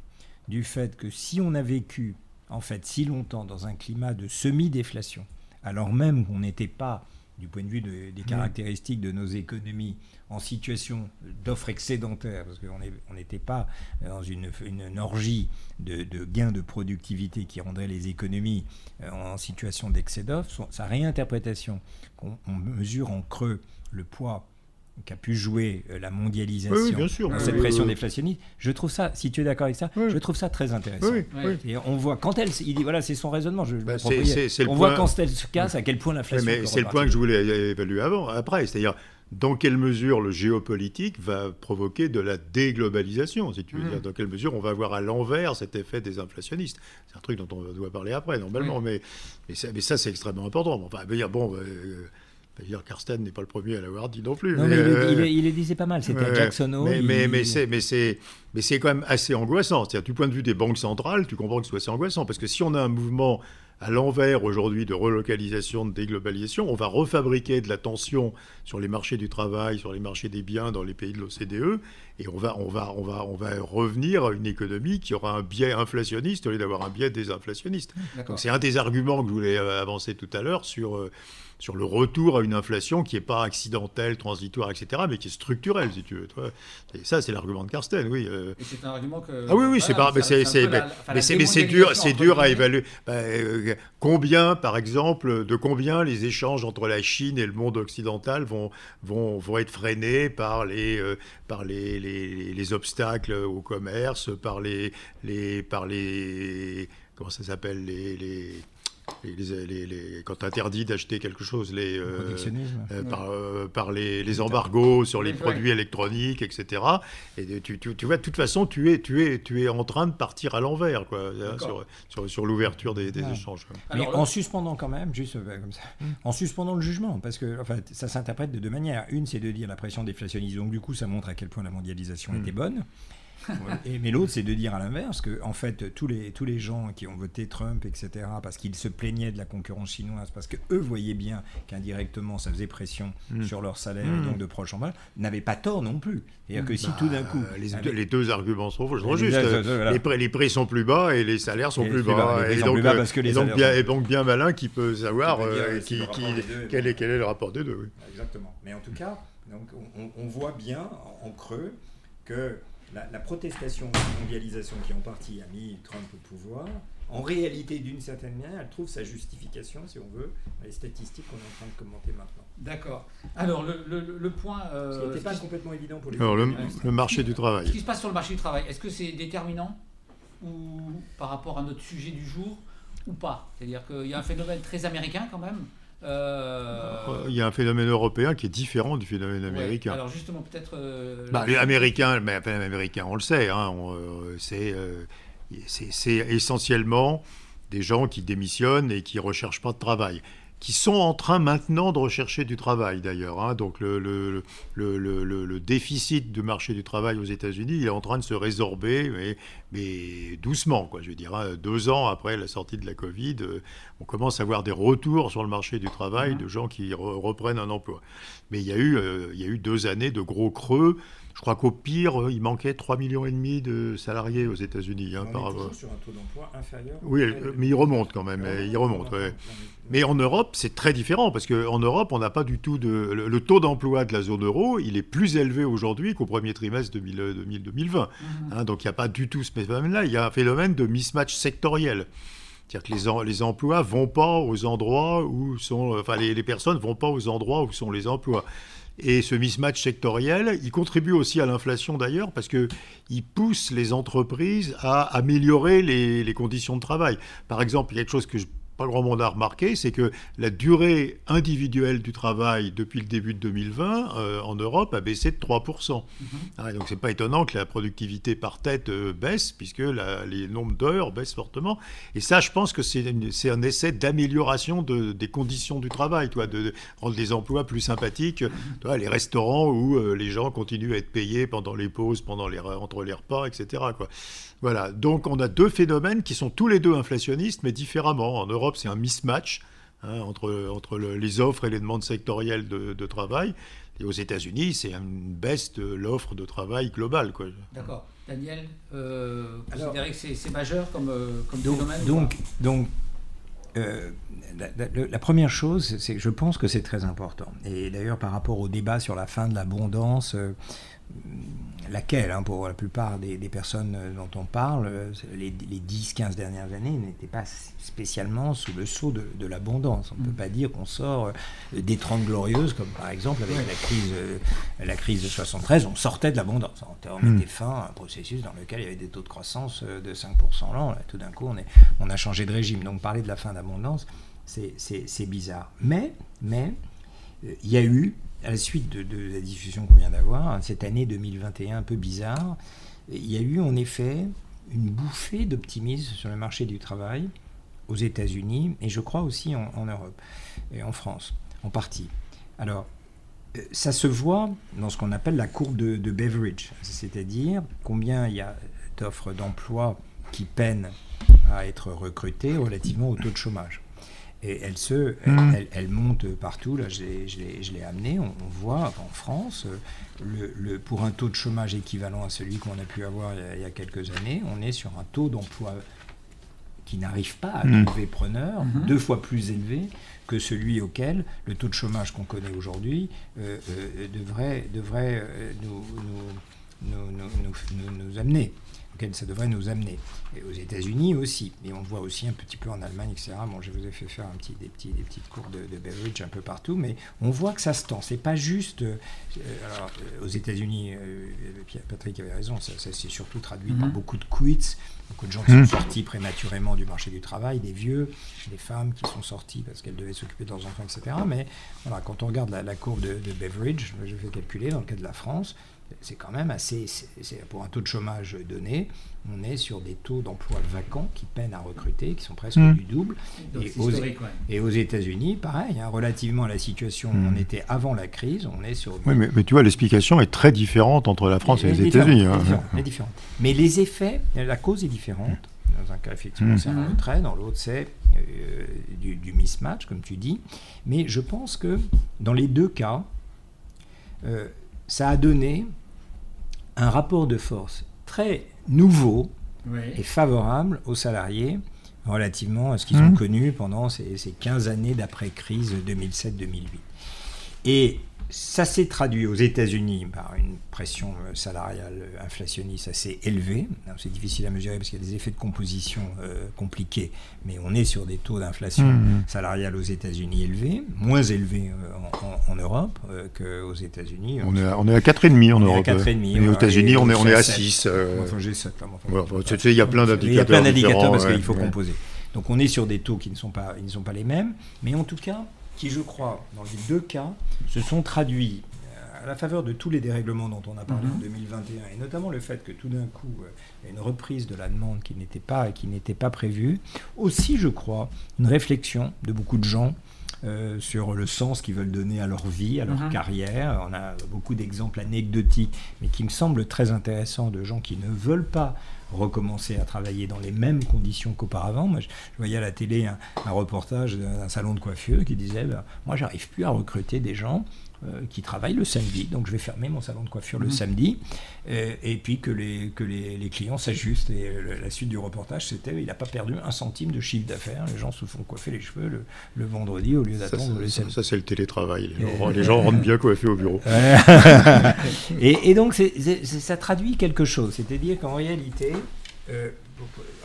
du fait que si on a vécu en fait si longtemps dans un climat de semi-déflation, alors même qu'on n'était pas, du point de vue des caractéristiques de nos économies, en situation d'offre excédentaire, parce qu'on n'était pas dans une, orgie de, gains de productivité qui rendrait les économies euh, en situation d'excès d'offre, sa réinterprétation, qu'on mesure en creux le poids qu'a pu jouer euh, la mondialisation dans cette pression déflationniste. Je trouve ça, si tu es d'accord avec ça, je trouve ça très intéressant. Et on voit quand elle, il dit voilà, c'est son raisonnement. Je, bah, on voit quand elle se casse à quel point l'inflation. mais c'est le point que je voulais évaluer avant, après, c'est-à-dire dans quelle mesure le géopolitique va provoquer de la déglobalisation, si tu veux mmh. dire, dans quelle mesure on va avoir à l'envers cet effet des inflationnistes. C'est un truc dont on doit parler après, normalement, mais, mais, ça, c'est extrêmement important. Enfin, dire, bon, euh, D'ailleurs, Karsten n'est pas le premier à l'avoir dit non plus. Non, mais, il, le disait pas mal, c'était Jackson Mais, mais, mais c'est quand même assez angoissant. C'est-à-dire, du point de vue des banques centrales, tu comprends que ce soit assez angoissant. Parce que si on a un mouvement à l'envers aujourd'hui de relocalisation, de déglobalisation, on va refabriquer de la tension sur les marchés du travail, sur les marchés des biens dans les pays de l'OCDE, et on va, on, va, on, va, on va revenir à une économie qui aura un biais inflationniste au lieu d'avoir un biais désinflationniste. Donc c'est un des arguments que je voulais euh, avancer tout à l'heure sur... Sur le retour à une inflation qui n'est pas accidentelle, transitoire, etc., mais qui est structurelle, si tu veux. Et ça, c'est l'argument de Carsten, oui. Euh. Et c'est un argument que. Ah oui, oui, c'est pas. Mais c'est dur, c'est dur à évaluer. Bah, euh, combien, par exemple, de combien les échanges entre la Chine et le monde occidental vont, vont, vont être freinés par les, euh, par les, les, les, obstacles au commerce, par les, les, par les comment ça s'appelle les, les les, quand interdit d'acheter quelque chose, les, euh, euh, par, euh, par, les, embargos sur les produits électroniques, etc. Et tu, tu, vois, de toute façon, tu es, tu es, tu es en train de partir à l'envers quoi, hein, sur, sur, sur l'ouverture des, échanges. Mais en suspendant quand même, juste comme ça, hmm. en suspendant le jugement, parce que enfin, ça s'interprète de deux manières. Une, c'est de dire la pression déflationniste, donc du coup, ça montre à quel point la mondialisation hmm. était bonne. Et, mais l'autre, c'est de dire à l'inverse que, en fait, tous les, tous les gens qui ont voté Trump, etc., parce qu'ils se plaignaient de la concurrence chinoise, parce qu'eux voyaient bien qu'indirectement, ça faisait pression hmm. sur leur salaire et hmm. donc de proche en bas, n'avaient pas tort non plus. C'est-à-dire que si bah, tout d'un coup. Les, les, deux arguments sont, justes. Les, prix, les, prix, sont plus bas et les salaires sont plus bas. Et donc, parce que les donc, bien, et donc, bien malin qui peut savoir euh, qui, qui, quel, est, quel est le rapport des deux. Exactement. Mais en tout cas, donc, on, on voit bien en creux que la, protestation de la mondialisation qui en partie a mis Trump au pouvoir, en réalité, d'une certaine manière, elle trouve sa justification, si on veut, dans les statistiques qu'on est en train de commenter maintenant. D'accord. Alors, le, point... Euh, ce n'était pas complètement évident pour les... Alors, le, marché du travail. Ce qui se passe sur le marché du travail, est-ce que c'est déterminant ou par rapport à notre sujet du jour ou pas? C'est-à-dire qu'il y a un phénomène très américain quand même euh, Il y a un phénomène européen qui est différent du phénomène américain. alors justement, peut-être... Euh, bah, les Américains, mais américain, on le sait, hein, euh, c'est essentiellement des gens qui démissionnent et qui ne recherchent pas de travail qui sont en train maintenant de rechercher du travail d'ailleurs. Hein. Donc le, le, le, le, déficit du marché du travail aux États-Unis, il est en train de se résorber, mais, mais doucement. Quoi, je veux dire, hein. deux ans après la sortie de la Covid, euh, on commence à voir des retours sur le marché du travail mmh. de gens qui reprennent un emploi. Mais il y, a eu, euh, il y a eu deux années de gros creux. Je crois qu'au pire, il manquait 3,5 millions et demi de salariés aux États-Unis. Hein, par... sur un taux d'emploi inférieur. Oui, mais il remonte quand même. Il remonte. Mais en Europe, c'est très différent parce qu'en Europe, on n'a pas du tout de. Le, taux d'emploi de la zone euro, il est plus élevé aujourd'hui qu'au premier trimestre 2020. Mmh. Hein, donc il n'y a pas du tout ce phénomène-là. Il y a un phénomène de mismatch sectoriel. C'est-à-dire que les, les emplois vont pas aux endroits où sont. Enfin, les, les personnes vont pas aux endroits où sont les emplois. Et ce mismatch sectoriel, il contribue aussi à l'inflation d'ailleurs parce qu'il pousse les entreprises à améliorer les, conditions de travail. Par exemple, il y a quelque chose que je pas grand monde a remarqué, c'est que la durée individuelle du travail depuis le début de 2020 euh, en Europe a baissé de 3%. Mm -hmm. donc c'est pas étonnant que la productivité par tête euh, baisse, puisque la, les nombres d'heures baissent fortement. Et ça, je pense que c'est un essai d'amélioration de, des conditions du travail, toi, de, de rendre les emplois plus sympathiques. Mm -hmm. les restaurants où euh, les gens continuent à être payés pendant les pauses, pendant les, entre les repas, etc. Quoi. Voilà, donc on a deux phénomènes qui sont tous les deux inflationnistes, mais différemment. En Europe, c'est un mismatch hein, entre, entre le, les offres et les demandes sectorielles de, de travail. Et aux États-Unis, c'est une baisse de l'offre de travail globale. D'accord. Daniel, euh, vous considérez que c'est majeur comme, euh, comme donc, phénomène Donc, donc euh, la, la, la, première chose, c'est que je pense que c'est très important. Et d'ailleurs, par rapport au débat sur la fin de l'abondance, euh, laquelle, hein, pour la plupart des, des, personnes dont on parle, les, les 10-15 dernières années n'étaient pas spécialement sous le sceau de, de l'abondance. On ne mmh. peut pas dire qu'on sort des 30 glorieuses, comme par exemple avec la, crise, la crise de 73, on sortait de l'abondance. On mettait mmh. fin à un processus dans lequel il y avait des taux de croissance de 5% l'an. Tout d'un coup, on, est, on a changé de régime. Donc parler de la fin d'abondance, c'est bizarre. Mais, mais il y a eu à la suite de, la discussion qu'on vient d'avoir, cette année 2021 un peu bizarre, il y a eu en effet une bouffée d'optimisme sur le marché du travail aux États-Unis et je crois aussi en, Europe et en France, en partie. Alors, ça se voit dans ce qu'on appelle la courbe de, de c'est-à-dire combien il y a d'offres d'emploi qui peinent à être recrutées relativement au taux de chômage. Et elle, se, elle, mmh. elle, elle, monte partout. Là, je l'ai amené. On, on, voit en France, le, le, pour un taux de chômage équivalent à celui qu'on a pu avoir il y a, il y a, quelques années, on est sur un taux d'emploi qui n'arrive pas à mmh. trouver preneur, mmh. deux fois plus élevé que celui auquel le taux de chômage qu'on connaît aujourd'hui euh, euh, devrait, devrait euh, nous, nous, nous, nous, amener auquel ça devrait nous amener. Et aux États-Unis aussi. Et on voit aussi un petit peu en Allemagne, etc. Bon, je vous ai fait faire un petit, des, petits, des petites cours de, de Beveridge un peu partout, mais on voit que ça se tend. C'est pas juste. Euh, alors, euh, aux États-Unis, euh, Patrick avait raison, ça, ça s'est surtout traduit par beaucoup de quits, beaucoup de gens qui sont sortis prématurément du marché du travail, des vieux, des femmes qui sont sorties parce qu'elles devaient s'occuper de leurs enfants, etc. Mais voilà, quand on regarde la, la courbe de, de Beveridge, je vais calculer dans le cas de la France, c'est quand même assez. c'est pour un taux de chômage donné, on est sur des taux d'emploi vacants qui peinent à recruter, qui sont presque mmh. du double. Et aux, ouais. et aux, États-Unis, pareil, hein, relativement à la situation où mmh. on était avant la crise, on est sur. Oui, mais, mais tu vois, l'explication est très différente entre la France et, et les États-Unis. Hein. Mais les effets, la cause est différente. Dans un cas, effectivement, mmh. c'est un retrait, dans l'autre, c'est euh, du, du, mismatch, comme tu dis. Mais je pense que dans les deux cas, euh, ça a donné un rapport de force très nouveau oui. et favorable aux salariés relativement à ce qu'ils mmh. ont connu pendant ces, ces 15 années d'après-crise 2007-2008. Et ça s'est traduit aux États-Unis par une pression salariale inflationniste assez élevée. C'est difficile à mesurer parce qu'il y a des effets de composition euh, compliqués, mais on est sur des taux d'inflation mmh. salariale aux États-Unis élevés, moins élevés euh, en, en, Europe euh, qu'aux États-Unis. On, est à, on est à 4,5 en Europe. À 4,5, et aux États-Unis, on, est, on est à 6. Euh... Enfin, j'ai 7. Là, enfin, voilà, tu sais, il y a plein d'indicateurs. Il y a plein d'indicateurs parce ouais, qu'il faut ouais. composer. Donc on est sur des taux qui ne sont pas, ils ne sont pas les mêmes, mais en tout cas, qui, je crois, dans les deux cas, se sont traduits à la faveur de tous les dérèglements dont on a parlé en 2021, et notamment le fait que tout d'un coup, euh, il y a une reprise de la demande qui n'était pas, qui n'était pas prévue, aussi, je crois, une réflexion de beaucoup de gens euh, sur le sens qu'ils veulent donner à leur vie, à leur -hmm. carrière. On a beaucoup d'exemples anecdotiques, mais qui me semblent très intéressants de gens qui ne veulent pas recommencer à travailler dans les mêmes conditions qu'auparavant. Moi, je, je, voyais à la télé un, un reportage d'un salon de coiffure qui disait ben, Moi, j'arrive plus à recruter des gens qui travaillent le samedi. Donc je vais fermer mon salon de coiffure mmh. le samedi et, et, puis que les, que les, les clients s'ajustent. Et le, la suite du reportage, c'était il n'a pas perdu un centime de chiffre d'affaires. Les gens se font coiffer les cheveux le, le vendredi au lieu d'attendre le samedi. Ça, c'est le télétravail. Les gens, les gens rentrent bien coiffés au bureau. et, et, donc ça traduit quelque chose. C'est-à-dire qu'en réalité, euh,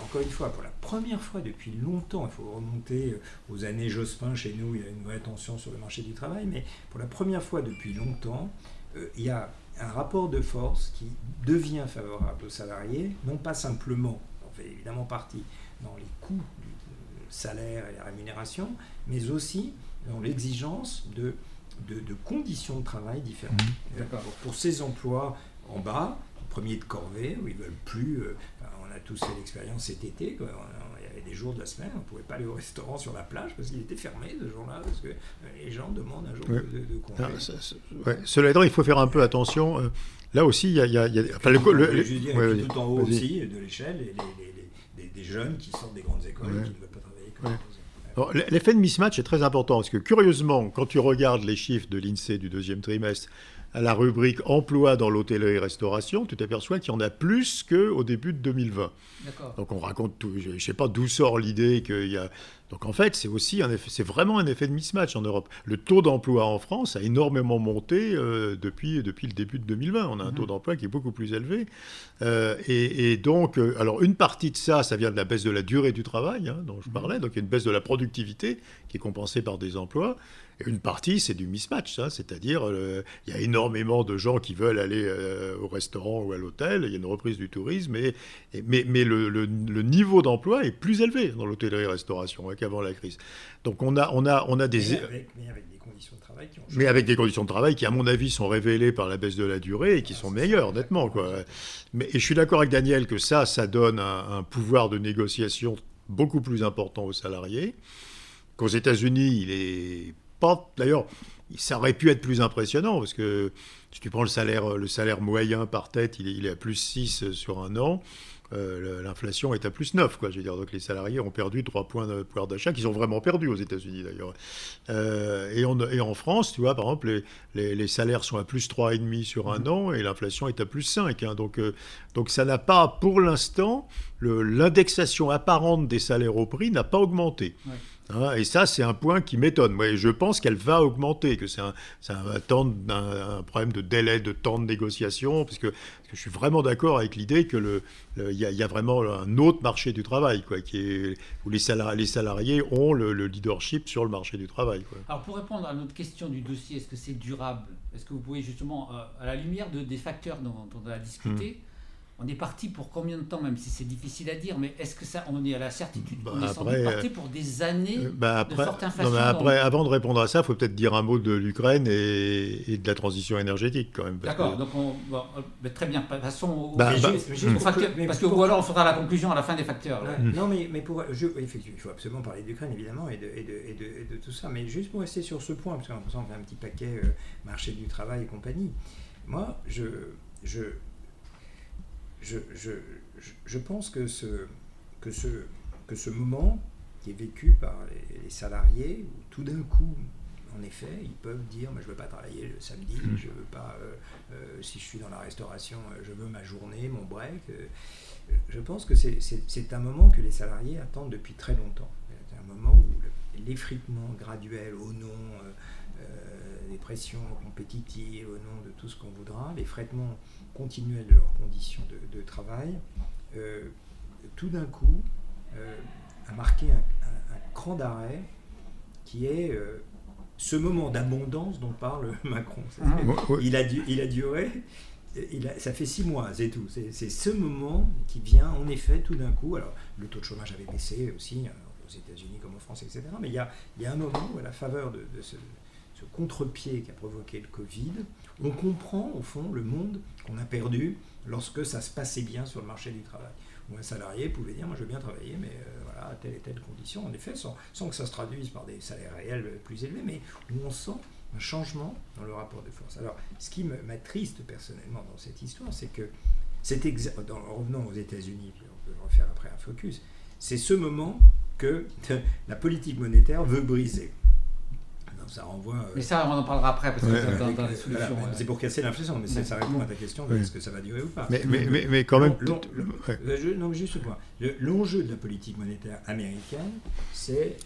encore une fois, pour la première fois depuis longtemps, il faut remonter euh, aux années Jospin, chez nous, il y a une vraie tension sur le marché du travail, mais pour la première fois depuis longtemps, euh, il y a un rapport de force qui devient favorable aux salariés, non pas simplement, on fait évidemment partie dans les coûts du salaire et la rémunération, mais aussi dans l'exigence de, de, conditions de travail différentes. Mmh. Pour, ces emplois en bas, premier de corvée, où ils veulent plus, a tous fait l'expérience cet été, il y avait des jours de la semaine, on ne pouvait pas aller au restaurant sur la plage parce qu'il était fermé ce jour-là, parce que les gens demandent un jour de, de, congé. Ah, Cela étant, il faut faire un peu attention. Euh, là aussi, il y a... Y a, y a enfin, le, le, tout en haut aussi de l'échelle, les, des jeunes qui sortent des grandes écoles et qui ne veulent pas travailler L'effet de mismatch est très important parce que curieusement, quand tu regardes les chiffres de l'INSEE du deuxième trimestre à la rubrique emploi dans l'hôtellerie-restauration, tu t'aperçois qu'il y en a plus qu'au début de 2020. Donc on raconte tout. Je ne sais pas d'où sort l'idée qu'il y a. Donc en fait, c'est aussi un effet, c'est vraiment un effet de mismatch en Europe. Le taux d'emploi en France a énormément monté euh, depuis, depuis le début de 2020. On a un mhm. taux d'emploi qui est beaucoup plus élevé. Euh, et, donc, euh, alors une partie de ça, ça vient de la baisse de la durée du travail hein, dont je mhm. parlais. Donc il y a une baisse de la productivité qui est compensée par des emplois. Et une partie, c'est du mismatch, hein, c'est-à-dire il y a énormément de gens qui veulent aller au restaurant ou à l'hôtel, il y a une reprise du tourisme, et, mais, mais le, le, niveau d'emploi est plus élevé dans l'hôtellerie-restauration qu'avant la crise. Donc on a, on a, on a des... Mais avec, mais avec des conditions de travail qui ont Mais avec des conditions de travail qui, à mon avis, sont révélées par la baisse de la durée et qui ah, sont meilleures, nettement. Quoi. Mais, et je suis d'accord avec Daniel que ça, ça donne un, un pouvoir de négociation beaucoup plus important aux salariés qu'aux États-Unis, il est D'ailleurs, ça aurait pu être plus impressionnant parce que si tu prends le salaire, le salaire moyen par tête, il est, à plus 6 sur un an. Euh, l'inflation est à plus 9. Quoi, je veux dire. Donc les salariés ont perdu 3 points de pouvoir d'achat, qu'ils ont vraiment perdu aux États-Unis d'ailleurs. Euh, et, et, en France, tu vois, par exemple, les, les, salaires sont à plus 3,5 sur un mmh. an et l'inflation est à plus 5. Hein. donc, euh, donc ça n'a pas, pour l'instant, l'indexation apparente des salaires au prix n'a pas augmenté. Hein, et ça, c'est un point qui m'étonne. Moi, je pense qu'elle va augmenter, que c'est un, un, problème de délai, de temps de négociation, parce que, je suis vraiment d'accord avec l'idée que il y, a vraiment un autre marché du travail, quoi, qui est, où les salariés, les salariés ont le, leadership sur le marché du travail. Alors, pour répondre à notre question du dossier, est-ce que c'est durable? Est-ce que vous pouvez justement, euh, à la lumière de, des facteurs dont, on a discuté, hmm on est parti pour combien de temps, même si c'est difficile à dire, mais est-ce que ça, on est à la certitude bah, On est après, parti pour des années euh, bah, après, de forte inflation. Non, mais après, avant de répondre à ça, il faut peut-être dire un mot de l'Ukraine et, de la transition énergétique quand même. D'accord, donc on, euh, très bien, passons au, bah, parce que ou alors on fera la conclusion à la fin des facteurs. Non, mais, mais pour, je, effectivement, il faut absolument parler d'Ukraine évidemment et de, et, de, de, tout ça, mais juste pour rester sur ce point, parce qu'on fait un petit paquet euh, marché du travail et compagnie. Moi, je, je je, je, je, pense que ce, que, ce, que ce moment qui est vécu par les, salariés, où tout d'un coup, en effet, ils peuvent dire je ne veux pas travailler le samedi, mmh. je veux pas, euh, euh, si je suis dans la restauration, euh, je veux ma journée, mon break. je pense que c'est un moment que les salariés attendent depuis très longtemps. C'est un moment où l'effritement graduel au nom des pressions compétitives, au nom de tout ce qu'on voudra, l'effritement continuelle de leurs conditions de, travail, euh, tout d'un coup, euh, a marqué un, cran d'arrêt qui est euh, ce moment d'abondance dont parle Macron. Ah. il, a, il a duré, il a, ça fait six mois, c'est tout. C'est ce moment qui vient, en effet, tout d'un coup. Alors, le taux de chômage avait baissé aussi, aux États-Unis comme en France, etc. Mais il y a, il y a un moment où, à la faveur de, de ce, contre-pied qui a provoqué le Covid, on comprend au fond le monde qu'on a perdu lorsque ça se passait bien sur le marché du travail. Où un salarié pouvait dire Moi je veux bien travailler, mais euh, voilà, à telle et telle condition, en effet, sans, que ça se traduise par des salaires réels plus élevés, mais où on sent un changement dans le rapport de force. Alors, ce qui m'attriste personnellement dans cette histoire, c'est que, c'est en revenant aux États-Unis, on peut refaire après un focus, c'est ce moment que la politique monétaire veut briser ça renvoie. Euh, mais ça, on en parlera après, parce que dans, les solutions. C'est pour casser l'inflation, mais ça répond à ta question est-ce que ça va durer ou pas Mais, mais, mais, quand même. non, juste point. L'enjeu de la politique monétaire américaine, c'est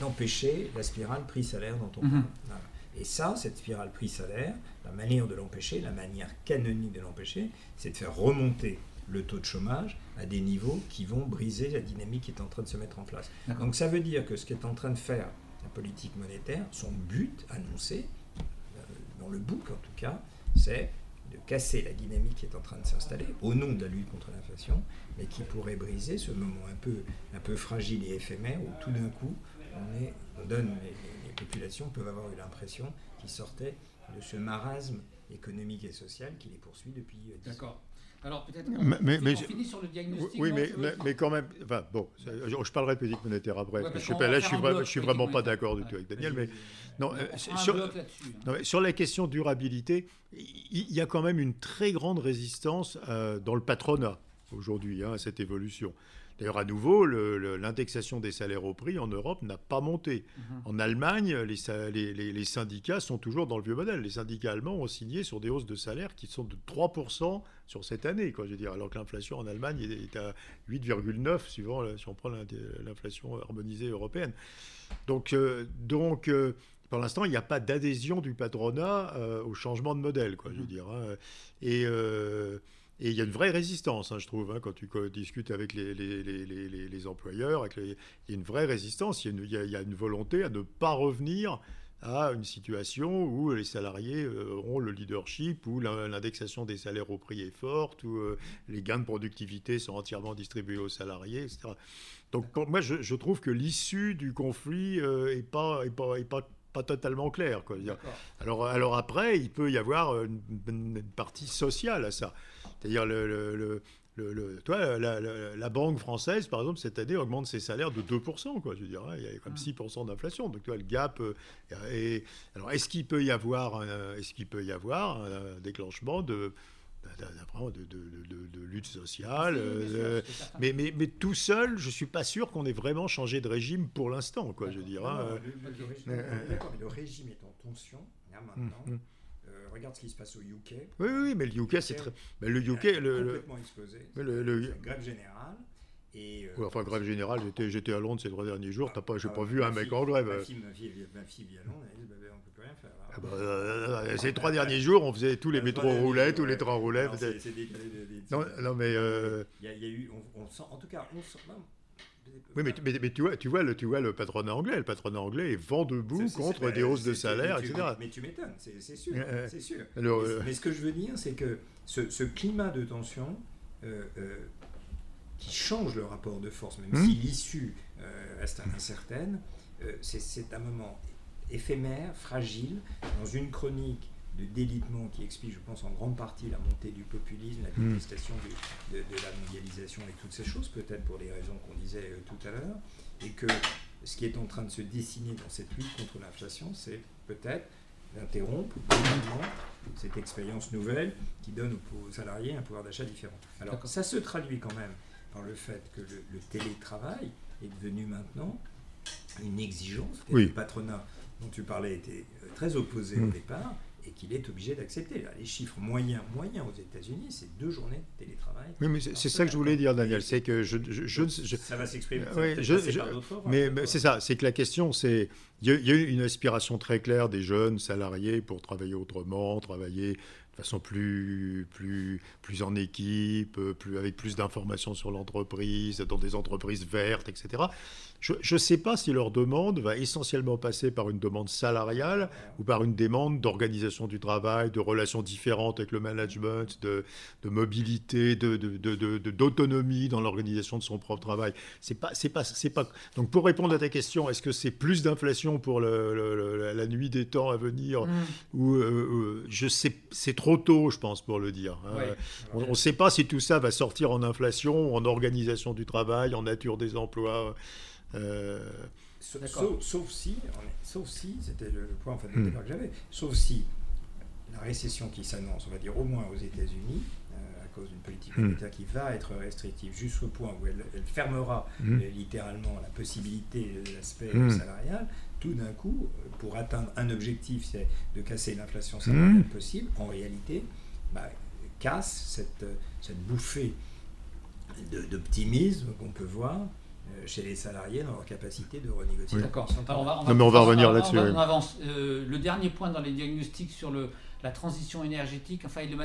d'empêcher la spirale prix-salaire dont on mhm. parle. Et ça, cette spirale prix-salaire, la manière de l'empêcher, la manière canonique de l'empêcher, c'est de faire remonter le taux de chômage à des niveaux qui vont briser la dynamique qui est en train de se mettre en place. Donc ça veut dire que ce qu'est en train de faire la politique monétaire, son but annoncé, euh, dans le book en tout cas, c'est de casser la dynamique qui est en train de s'installer au nom de la lutte contre l'inflation, mais qui pourrait briser ce moment un peu, fragile et éphémère où tout d'un coup on, donne, les, les populations peuvent avoir eu l'impression qu'ils sortaient de ce marasme économique et social qui les poursuit depuis 10 euh, D'accord. Alors peut-être mais, mais, finit sur le diagnostic. Oui, mais, mais, quand même, enfin, bon, je, parlerai de politique monétaire après. je là, je suis, je suis vraiment pas d'accord du tout avec Daniel, mais non, euh, sur, non sur, la question durabilité, il y, a quand même une très grande résistance euh, dans le patronat aujourd'hui hein, à cette évolution. D'ailleurs, à nouveau, l'indexation des salaires au prix en Europe n'a pas monté. Mhm. En Allemagne, les, les, syndicats sont toujours dans le vieux modèle. Les syndicats allemands ont signé sur des hausses de salaires qui sont de 3% sur cette année, quoi, je veux dire, alors que l'inflation en Allemagne est à 8,9, suivant si on prend l'inflation harmonisée européenne. Donc, euh, donc euh, pour l'instant, il n'y a pas d'adhésion du patronat euh, au changement de modèle, quoi, je veux mhm. dire. Hein. Et et il y a une vraie résistance, hein, je trouve, hein, quand tu discutes avec les, employeurs. Il y a une vraie résistance, il y, a une, volonté à ne pas revenir à une situation où les salariés euh, auront le leadership, où l'indexation des salaires au prix est forte, où euh, les gains de productivité sont entièrement distribués aux salariés, etc. Donc moi, je, je, trouve que l'issue du conflit n'est euh, pas, est pas, est pas pas totalement clair. Quoi. Alors, alors après, il peut y avoir une, une partie sociale à ça. C'est-à-dire le, le, le, toi, la, banque française, par exemple, cette année augmente ses salaires de 2%. Quoi, je dire, hein, il y a comme 6% d'inflation. Donc, tu vois, le gap. Euh, alors, est-ce qu'il peut y avoir, est-ce qu'il peut y avoir un déclenchement de de, de, de, lutte sociale. Euh, mais, mais, mais, tout seul, je ne suis pas sûr qu'on ait vraiment changé de régime pour l'instant, quoi, je veux dire. Hein. le, régime est en tension, là, maintenant. Hum, hum. Euh, regarde ce qui se passe au UK. Oui, oui, mais le UK, c'est très. Mais le UK. Le, complètement explosé. Le, le... grève générale. Et euh, enfin, grève générale, j'étais à Londres ces trois derniers jours, t'as pas, j'ai ah, pas vu un mec en grève. Ma fille, ma fille, ma fille vit à Londres, elle ces trois derniers jours, on faisait tous les métros roulaient, tous les trains de, non, non, mais. Il y, a, eu, on, sent, en tout cas, on sent, oui, mais, mais, tu, vois, tu, vois le, tu vois le patronat anglais. Le patronat anglais est vent debout contre des hausses de salaire, etc. Mais tu m'étonnes, c'est sûr. c'est sûr. Euh, mais, ce que je veux dire, c'est que ce, climat de tension euh, euh, qui change le rapport de force, même hmm. si l'issue reste incertaine, c'est un moment éphémère, fragile, dans une chronique de délitement qui explique, je pense, en grande partie la montée du populisme, la hmm. détestation de, la mondialisation et toutes ces choses, peut-être pour les raisons qu'on disait euh, tout à l'heure, et que ce qui est en train de se dessiner dans cette lutte contre l'inflation, c'est peut-être d'interrompre cette expérience nouvelle qui donne aux, salariés un pouvoir d'achat différent. Alors ça se traduit quand même par le fait que le, télétravail est devenu maintenant une exigence. Le patronat dont tu parlais était euh, très opposé au hmm. départ, et qu'il est obligé d'accepter. Les chiffres moyens, moyens aux États-Unis, c'est deux journées de télétravail. Oui, mais c'est ça que je voulais dire, Daniel. C'est que je, je, ça va s'exprimer. Oui, mais, mais c'est ça. C'est que la question, c'est il y, a eu une aspiration très claire des jeunes salariés pour travailler autrement, travailler de façon plus, plus, plus en équipe, plus, avec plus d'informations sur l'entreprise, dans des entreprises vertes, etc. Je ne sais pas si leur demande va essentiellement passer par une demande salariale ou par une demande d'organisation du travail, de relations différentes avec le management, de, de mobilité, d'autonomie de, de, dans l'organisation de son propre travail. C'est pas, c'est pas, c'est pas. Donc pour répondre à ta question, est-ce que c'est plus d'inflation pour le, la nuit des temps à venir mm. ou euh, euh, je sais, c'est trop tôt, je pense, pour le dire. Hein. On ne sait pas si tout ça va sortir en inflation, en organisation du travail, en nature des emplois. Euh, sauf, si, sauf si, c'était le point en fait, de hmm. que j'avais, sauf si la récession qui s'annonce, on va dire au moins aux États-Unis, euh, à cause d'une politique hmm. monétaire qui va être restrictive jusqu'au point où elle, fermera hmm. euh, littéralement la possibilité de l'aspect salarial, tout d'un coup, pour atteindre un objectif, c'est de casser l'inflation salariale possible, en réalité, bah, casse cette, cette bouffée d'optimisme qu'on peut voir chez les salariés dans leur capacité de renégocier. D'accord. Non, mais on va revenir là-dessus. On, avance. Euh, le dernier point dans les diagnostics sur le, la transition énergétique, enfin les,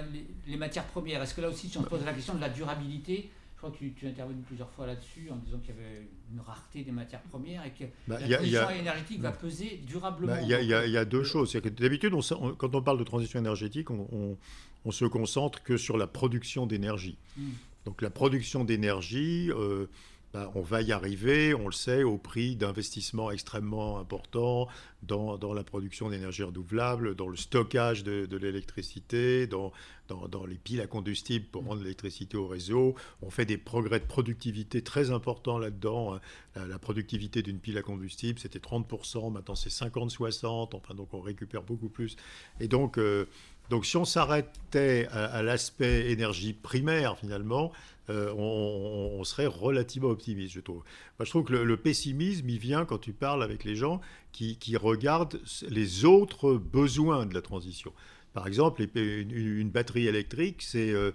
les matières premières, est-ce que là aussi, si on se pose la question de la durabilité, je crois que tu, tu es intervenu plusieurs fois là-dessus en disant qu'il y avait une rareté des matières premières et que Bah, la a- transition a- énergétique va peser durablement. Bah, Il y, a- y y deux choses. D'habitude, on on- quand on parle de transition énergétique, on, on- on se concentre que sur la production d'énergie. Mm. Donc la production d'énergie, euh, bah, on va y arriver, on le sait, au prix d'investissements extrêmement importants dans, la production d'énergie renouvelable, dans le stockage de, de l'électricité, dans, dans, dans les piles à combustible pour rendre l'électricité au réseau. On fait des progrès de productivité très importants là-dedans. La, la productivité d'une pile à combustible, c'était 30%, maintenant c'est 50-60, enfin donc on récupère beaucoup plus. Et donc, euh, donc si on s'arrêtait à, à l'aspect énergie primaire finalement, euh, on, on serait relativement optimiste, je trouve. Moi, je trouve que le, le pessimisme, il vient quand tu parles avec les gens qui, qui regardent les autres besoins de la transition. Par exemple, une, batterie électrique, c'est euh,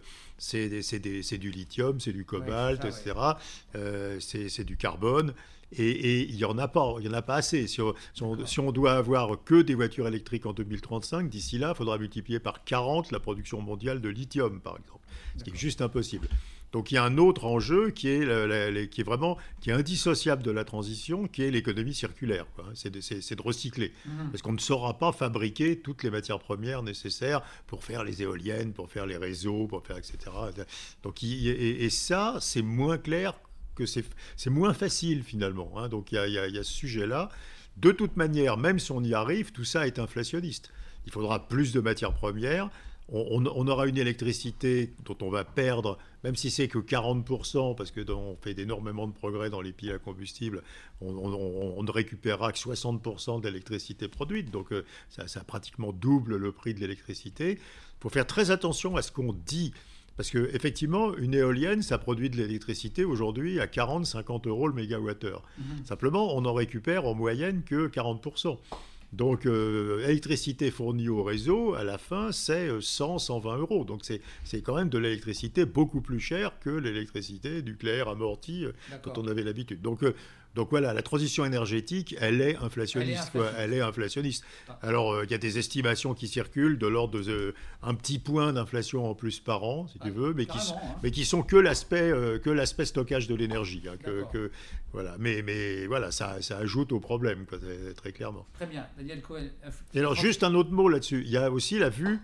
du lithium, c'est du cobalt, ça, etc. Euh, c'est du carbone. Et, il n'y en a pas, il y en a pas assez. Si on, si on- si on doit avoir que des voitures électriques en 2035, d'ici là, il faudra multiplier par 40 la production mondiale de lithium, par exemple, ce qui est juste impossible. Donc il y a un autre enjeu qui est, la- la- la- qui est vraiment qui est indissociable de la transition, qui est l'économie circulaire. C'est de, recycler. Mhm. Parce qu'on ne saura pas fabriquer toutes les matières premières nécessaires pour faire les éoliennes, pour faire les réseaux, pour faire etc. Donc, il- et, et ça, c'est moins clair que c'est, moins facile finalement. hein. Donc il y y y a ce sujet-là. De toute manière, même si on y arrive, tout ça est inflationniste. Il faudra plus de matières premières. On, on- aura une électricité dont on va perdre, même si c'est que 40%, parce que on fait énormément de progrès dans les piles à combustible, on, ne récupérera que 60% de l'électricité produite. Donc euh, ça, ça pratiquement double le prix de l'électricité. Il faut faire très attention à ce qu'on dit. Parce que effectivement, une éolienne, ça produit de l'électricité aujourd'hui à 40-50 euros le mégawattheure. Mhm. Simplement, on en récupère en moyenne que 40%. Donc, euh, électricité fournie au réseau, à la fin, c'est euh, 100, 120 euros. Donc, c'est quand même de l'électricité beaucoup plus chère que l'électricité nucléaire amortie euh, dont on avait l'habitude. Donc, euh, donc voilà, la transition énergétique, elle est inflationniste. Elle est inflationniste. Ah. Alors, euh, il y a des estimations qui circulent de l'ordre de euh, un petit point d'inflation en plus par an, si tu veux, mais qui, hein. mais qui sont que l'aspect euh, que l'aspect stockage de l'énergie. hein, que, D'accord. que- voilà. Mais, mais voilà, ça, ça ajoute au problème, quoi, très- très clairement. Très bien. Daniel Cohen. Et alors, juste un autre mot là-dessus. Il y a aussi la vue.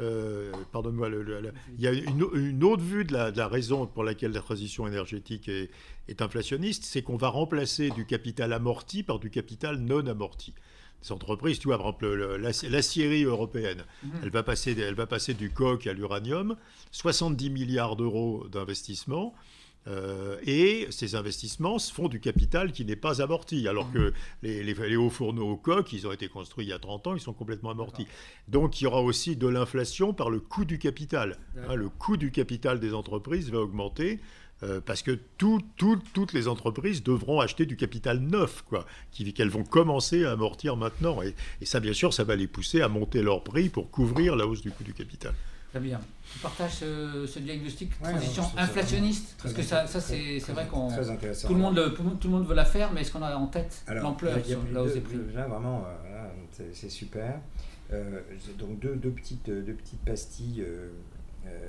Euh, Pardonne-moi. la- il y a une, une autre vue de la, de la raison pour laquelle la transition énergétique est, est inflationniste, c'est qu'on va remplacer du capital amorti par du capital non amorti. Les entreprises, tu vois, par exemple, le- l'acierie européenne, Mhm. elle va passer, elle va passer du coq à l'uranium, 70 milliards d'euros d'investissement. Euh, et ces investissements se font du capital qui n'est pas amorti, alors que les, les- les hauts fourneaux au coq, ils ont été construits il y a 30 ans, ils sont complètement amortis. Donc il y aura aussi de l'inflation par le coût du capital. Hein, le coût du capital des entreprises va augmenter. euh, parce que tout- tout- toutes les entreprises devront acheter du capital neuf, quoi, qu'elles vont commencer à amortir maintenant. Et, et ça, bien sûr, ça va les pousser à monter leur prix pour couvrir la hausse du coût du capital. Très bien. Tu partages ce, ce diagnostic Ouais, transition non, inflationniste? Très Parce que ça, c'est vrai qu'on. Tout le, monde, le- tout, le monde, veut la faire, mais est-ce qu'on a en tête l'ampleur a la hausse des prix Là, vraiment, euh, c'est super. Euh, donc deux, deux petites, deux petites pastilles euh, euh,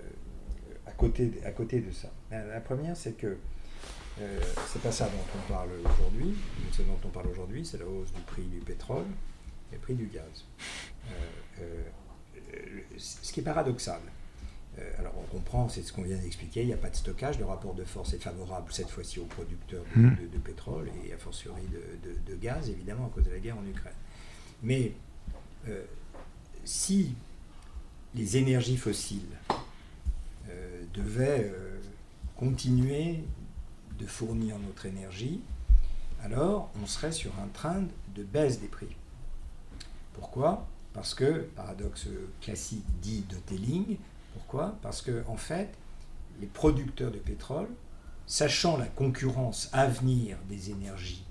à, côté, à côté de ça. La, la première, c'est que c'est pas ça dont on parle aujourd'hui. Ce dont on parle aujourd'hui, c'est la hausse du prix du pétrole et le prix du gaz. Ce qui est paradoxal. Euh, alors on comprend, c'est ce qu'on vient d'expliquer, il n'y a pas de stockage, le rapport de force est favorable cette fois-ci aux producteurs de, de- de pétrole et a fortiori de, de- de gaz, évidemment, à cause de la guerre en Ukraine. Mais euh, si les énergies fossiles euh, devaient euh, continuer de fournir notre énergie, alors on serait sur un train de baisse des prix. Pourquoi? Parce que, paradoxe classique dit de Telling, pourquoi? Parce que, en fait, les producteurs de pétrole, sachant la concurrence à venir des énergies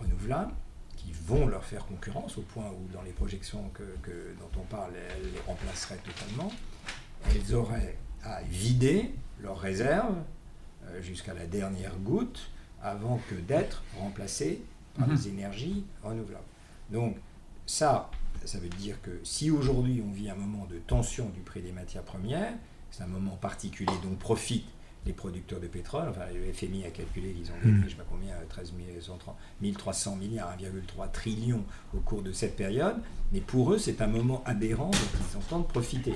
renouvelables, qui vont leur faire concurrence au point où, dans les projections que, que- dont on parle, elles les remplaceraient totalement, elles auraient à vider leurs réserves euh, jusqu'à la dernière goutte avant que d'être remplacées par Mhm. les énergies renouvelables. Donc, ça, ça veut dire que si aujourd'hui on vit un moment de tension du prix des matières premières, c'est un moment particulier dont profitent les producteurs de pétrole. Enfin, le FMI a calculé qu'ils ont gagné, je ne sais pas combien, 13 1300 milliards, 1,3 trillion au cours de cette période. Mais pour eux, c'est un moment aberrant dont ils entendent profiter.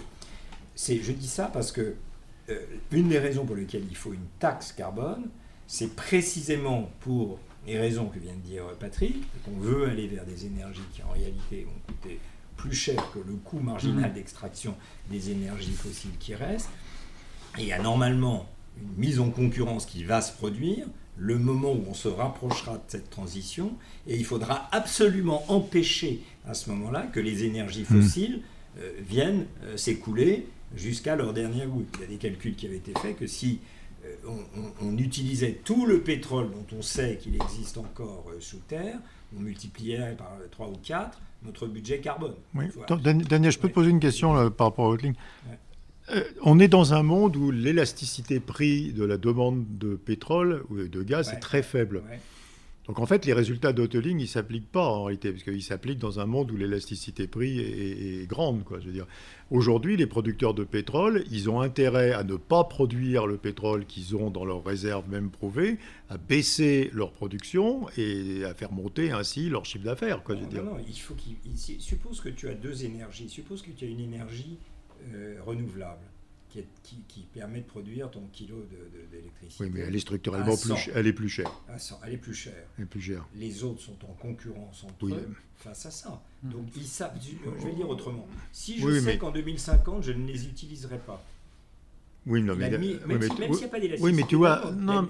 Je dis ça parce que euh, une des raisons pour lesquelles il faut une taxe carbone, c'est précisément pour les raisons que vient de dire Patrick, qu'on veut aller vers des énergies qui en réalité vont coûter plus cher que le coût marginal mmh. d'extraction des énergies fossiles qui restent. Et il y a normalement une mise en concurrence qui va se produire, le moment où on se rapprochera de cette transition, et il faudra absolument empêcher à ce moment-là que les énergies mmh. fossiles euh, viennent euh, s'écouler jusqu'à leur dernière goutte. Il y a des calculs qui avaient été faits que si euh, on, utilisait tout le pétrole dont on sait qu'il existe encore sous terre, on multiplierait par 3 ou 4 notre budget carbone. Oui. Daniel, je peux te poser une question par rapport à Outling euh, on est dans un monde où l'élasticité prix de la demande de pétrole ou de gaz est très faible. Donc en fait, les résultats d'Hoteling, ils ne s'appliquent pas en réalité, parce qu'ils s'appliquent dans un monde où l'élasticité prix est, grande. Quoi, je veux dire. Aujourd'hui, les producteurs de pétrole, ils ont intérêt à ne pas produire le pétrole qu'ils ont dans leurs réserves même prouvées, à baisser leur production et à faire monter ainsi leur chiffre d'affaires. Non, non, non, il faut qu'il... Suppose que tu as deux énergies. Suppose que tu as une énergie euh, renouvelable qui, qui, permet de produire ton kilo d'électricité. oui, mais elle est structurellement plus, elle est plus chère. elle est plus chère. Elle est plus chère. Les autres sont en concurrence entre eux face à ça. Hmm. Donc ils savent, je vais dire autrement. Si je sais qu'en 2050, je ne les utiliserai pas. Oui, non, mais, même s'il n'y a pas. Oui, mais tu vois, non,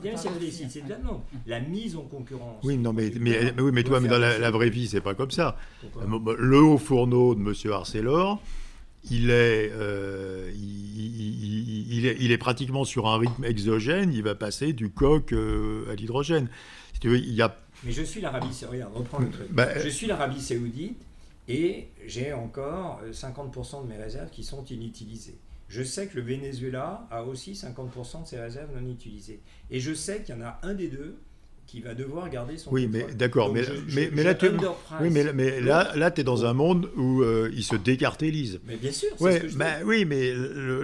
La mise en concurrence. Oui, non, mais, mais, oui, mais toi, mais dans la, la vraie vie, c'est pas comme ça. Le haut fourneau de M. Arcelor, il est, euh, il, est, il, est, pratiquement sur un rythme exogène, il va passer du coq euh, à l'hydrogène. il y a... Mais je suis l'Arabie Saoudite, reprends le truc. Bah, je suis l'Arabie Saoudite et j'ai encore 50% euh, de mes réserves qui sont inutilisées. Je sais que le Venezuela a aussi 50% de ses réserves non utilisées. Et je sais qu'il y en a un des deux qui va devoir garder son Oui, mais d'accord, mais, mais, mais, là, tu, oui, mais, mais là, là, tu es dans un monde où euh, ils se décartélisent. Mais bien sûr, ouais, ce que bah, Oui, mais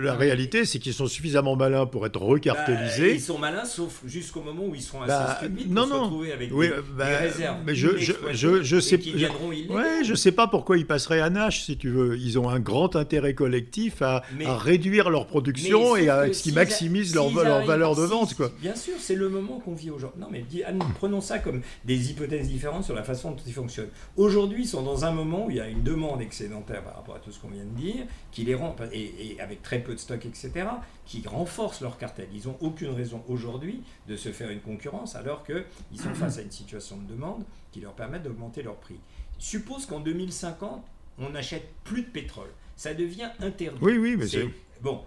la réalité, c'est qu'ils sont suffisamment malins pour être recartélisés. Bah, ils sont malins, sauf jusqu'au moment où ils seront assez bah, stupides non, pour non. se retrouver avec oui, des, bah, réserves. Mais je, je, je, je sais, je, ouais, je sais pas pourquoi ils passeraient à Nash, si tu veux. Ils ont un grand intérêt collectif à, à réduire leur production et à ce qui maximise leur, leur valeur de vente. Quoi. Bien sûr, c'est le moment qu'on vit aujourd'hui. Non, mais prenons ça comme des hypothèses différentes sur la façon dont ils fonctionnent. Aujourd'hui, ils sont dans un moment où il y a une demande excédentaire par rapport à tout ce qu'on vient de dire, qui les rend, et, avec très peu de stock, etc., qui renforce leur cartel. Ils n'ont aucune raison aujourd'hui de se faire une concurrence alors qu'ils sont face à une situation de demande qui leur permet d'augmenter leur prix. Suppose qu'en 2050, on n'achète plus de pétrole. Ça devient interdit. Oui, oui, mais c'est... Bon,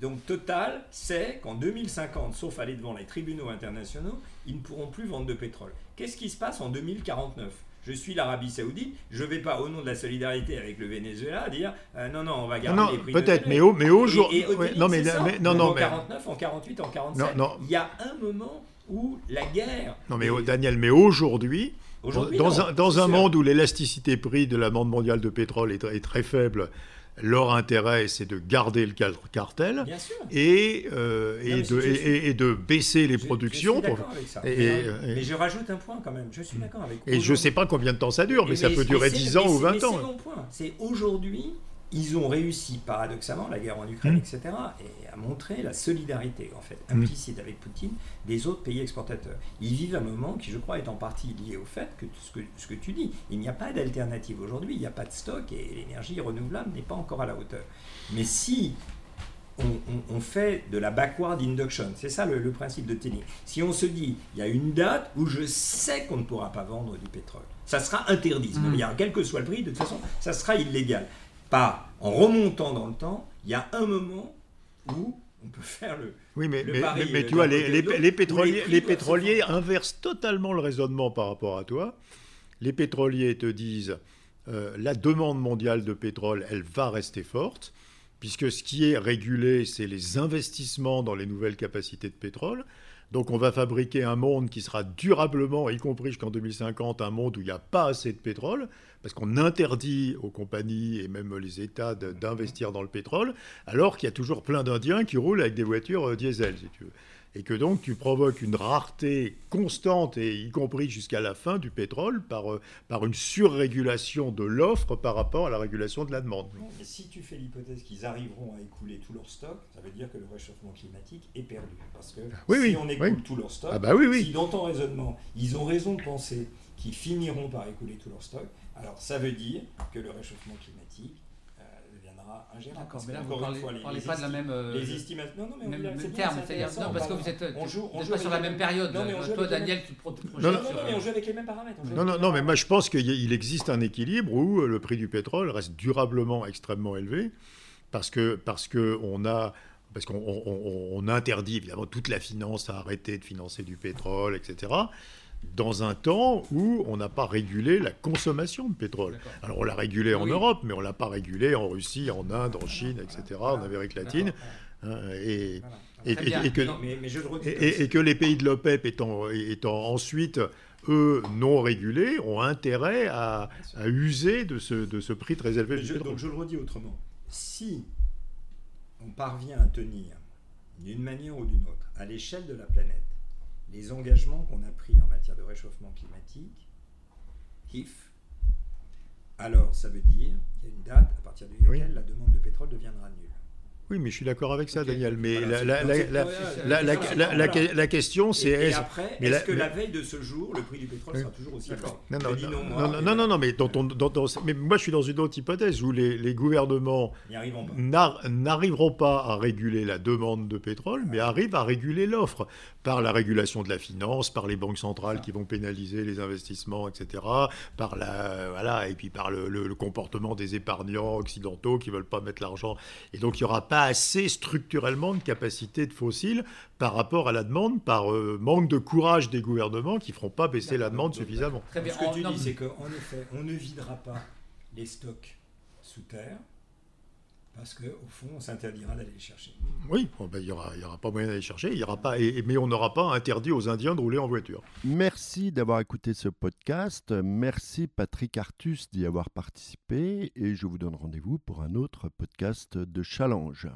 donc Total sait qu'en 2050, sauf aller devant les tribunaux internationaux, ils ne pourront plus vendre de pétrole. Qu'est-ce qui se passe en 2049 je suis l'Arabie Saoudite, je ne vais pas, au nom de la solidarité avec le Venezuela, dire euh, non, non, on va garder les prix. Peut-être, mais, mais aujourd'hui. non, mais, non, non, en 49, en 48, en 47, il y a un moment où la guerre. Non, mais Daniel, mais aujourd'hui. dans, un, dans un monde où l'élasticité prix de la bande mondiale de pétrole est, est très faible, leur intérêt, c'est de garder le cartel et, euh, et, de, et, de, baisser les productions. mais, je rajoute un point quand même. Je suis d'accord avec Et je ne sais pas combien de temps ça dure, mais, ça peut durer 10 ans ou 20 ans. C'est mon point. C'est aujourd'hui, ils ont réussi, paradoxalement, la guerre en Ukraine, mmh. etc., et à montrer la solidarité, en fait, mmh. implicite avec Poutine, des autres pays exportateurs. Ils vivent un moment qui, je crois, est en partie lié au fait que ce que, ce que tu dis, il n'y a pas d'alternative aujourd'hui, il n'y a pas de stock, et l'énergie renouvelable n'est pas encore à la hauteur. Mais si on, fait de la backward induction. C'est ça le, principe de Tenny. Si on se dit, il y a une date où je sais qu'on ne pourra pas vendre du pétrole, ça sera interdit. Mmh. Quel que soit le prix, de toute façon, ça sera illégal pas en remontant dans le temps, il y a un moment où on peut faire le. Oui, mais, mais, tu vois, les, pétroliers, les, pétroliers inversent totalement le raisonnement par rapport à toi. Les pétroliers te disent euh, la demande mondiale de pétrole, elle va rester forte, puisque ce qui est régulé, c'est les investissements dans les nouvelles capacités de pétrole. Donc on va fabriquer un monde qui sera durablement, y compris jusqu'en 2050, un monde où il n'y a pas assez de pétrole, parce qu'on interdit aux compagnies et même les États d'investir dans le pétrole, alors qu'il y a toujours plein d'Indiens qui roulent avec des voitures euh, diesel, si tu veux. Et que donc tu provoques une rareté constante, et y compris jusqu'à la fin du pétrole, par, euh, par une surrégulation de l'offre par rapport à la régulation de la demande. mais si tu fais l'hypothèse qu'ils arriveront à écouler tout leur stock, ça veut dire que le réchauffement climatique est perdu. Parce que si on écoule tout leur stock, ah bah si dans ton raisonnement, ils ont raison de penser qu'ils finiront par écouler tout leur stock, alors ça veut dire que le réchauffement climatique D'accord, mais là, vous ne parlez, pas de la même. Euh, les estimations. Non, non, mais même, on terme, c'est-à-dire. Non, parce que vous êtes. On joue, on joue pas sur la même période. Non, mais on Toi, Daniel, tu projettes. Non, non, mais on joue avec les mêmes paramètres. Non, non, non, mais moi, je pense qu'il existe un équilibre où euh, le prix du pétrole reste durablement extrêmement élevé parce que parce que on a parce qu'on interdit évidemment toute la finance à arrêter de financer du pétrole, etc dans un temps où on n'a pas régulé la consommation de pétrole. Alors on l'a régulé en Europe, mais on ne l'a pas régulé en Russie, en Inde, en Chine, etc., en Amérique latine. et, que, les pays de l'OPEP étant, étant ensuite, eux, non régulés, ont intérêt à, user de ce, de ce prix très élevé. donc je le redis autrement. Si on parvient à tenir, d'une manière ou d'une autre, à l'échelle de la planète, les engagements qu'on a pris en matière de réchauffement climatique, HIF, alors ça veut dire qu'il y a une date à partir de laquelle la demande de pétrole deviendra nulle. Oui, mais je suis d'accord avec ça, Daniel. Mais la, question, c'est. est après, est-ce que la veille de ce jour, le prix du pétrole sera toujours aussi fort non non, non, non, mais, mais moi, je suis dans une autre hypothèse où les, gouvernements n'arriveront pas à réguler la demande de pétrole, mais arrivent à réguler l'offre par la régulation de la finance, par les banques centrales qui vont pénaliser les investissements, etc., par la voilà, et puis par le, le comportement des épargnants occidentaux qui veulent pas mettre l'argent. Et donc, il y aura pas assez structurellement de capacité de fossiles par rapport à la demande, par euh, manque de courage des gouvernements qui ne feront pas baisser la demande suffisamment. Ce que tu dis, c'est qu'en effet, on ne videra pas les stocks sous terre, parce qu'au fond, on s'interdira d'aller les chercher. Oui, ben, il n'y aura, y aura pas moyen d'aller chercher, y aura pas, mais on n'aura pas interdit aux Indiens de rouler en voiture. Merci d'avoir écouté ce podcast. Merci Patrick Artus d'y avoir participé et je vous donne rendez-vous pour un autre podcast de Challenge.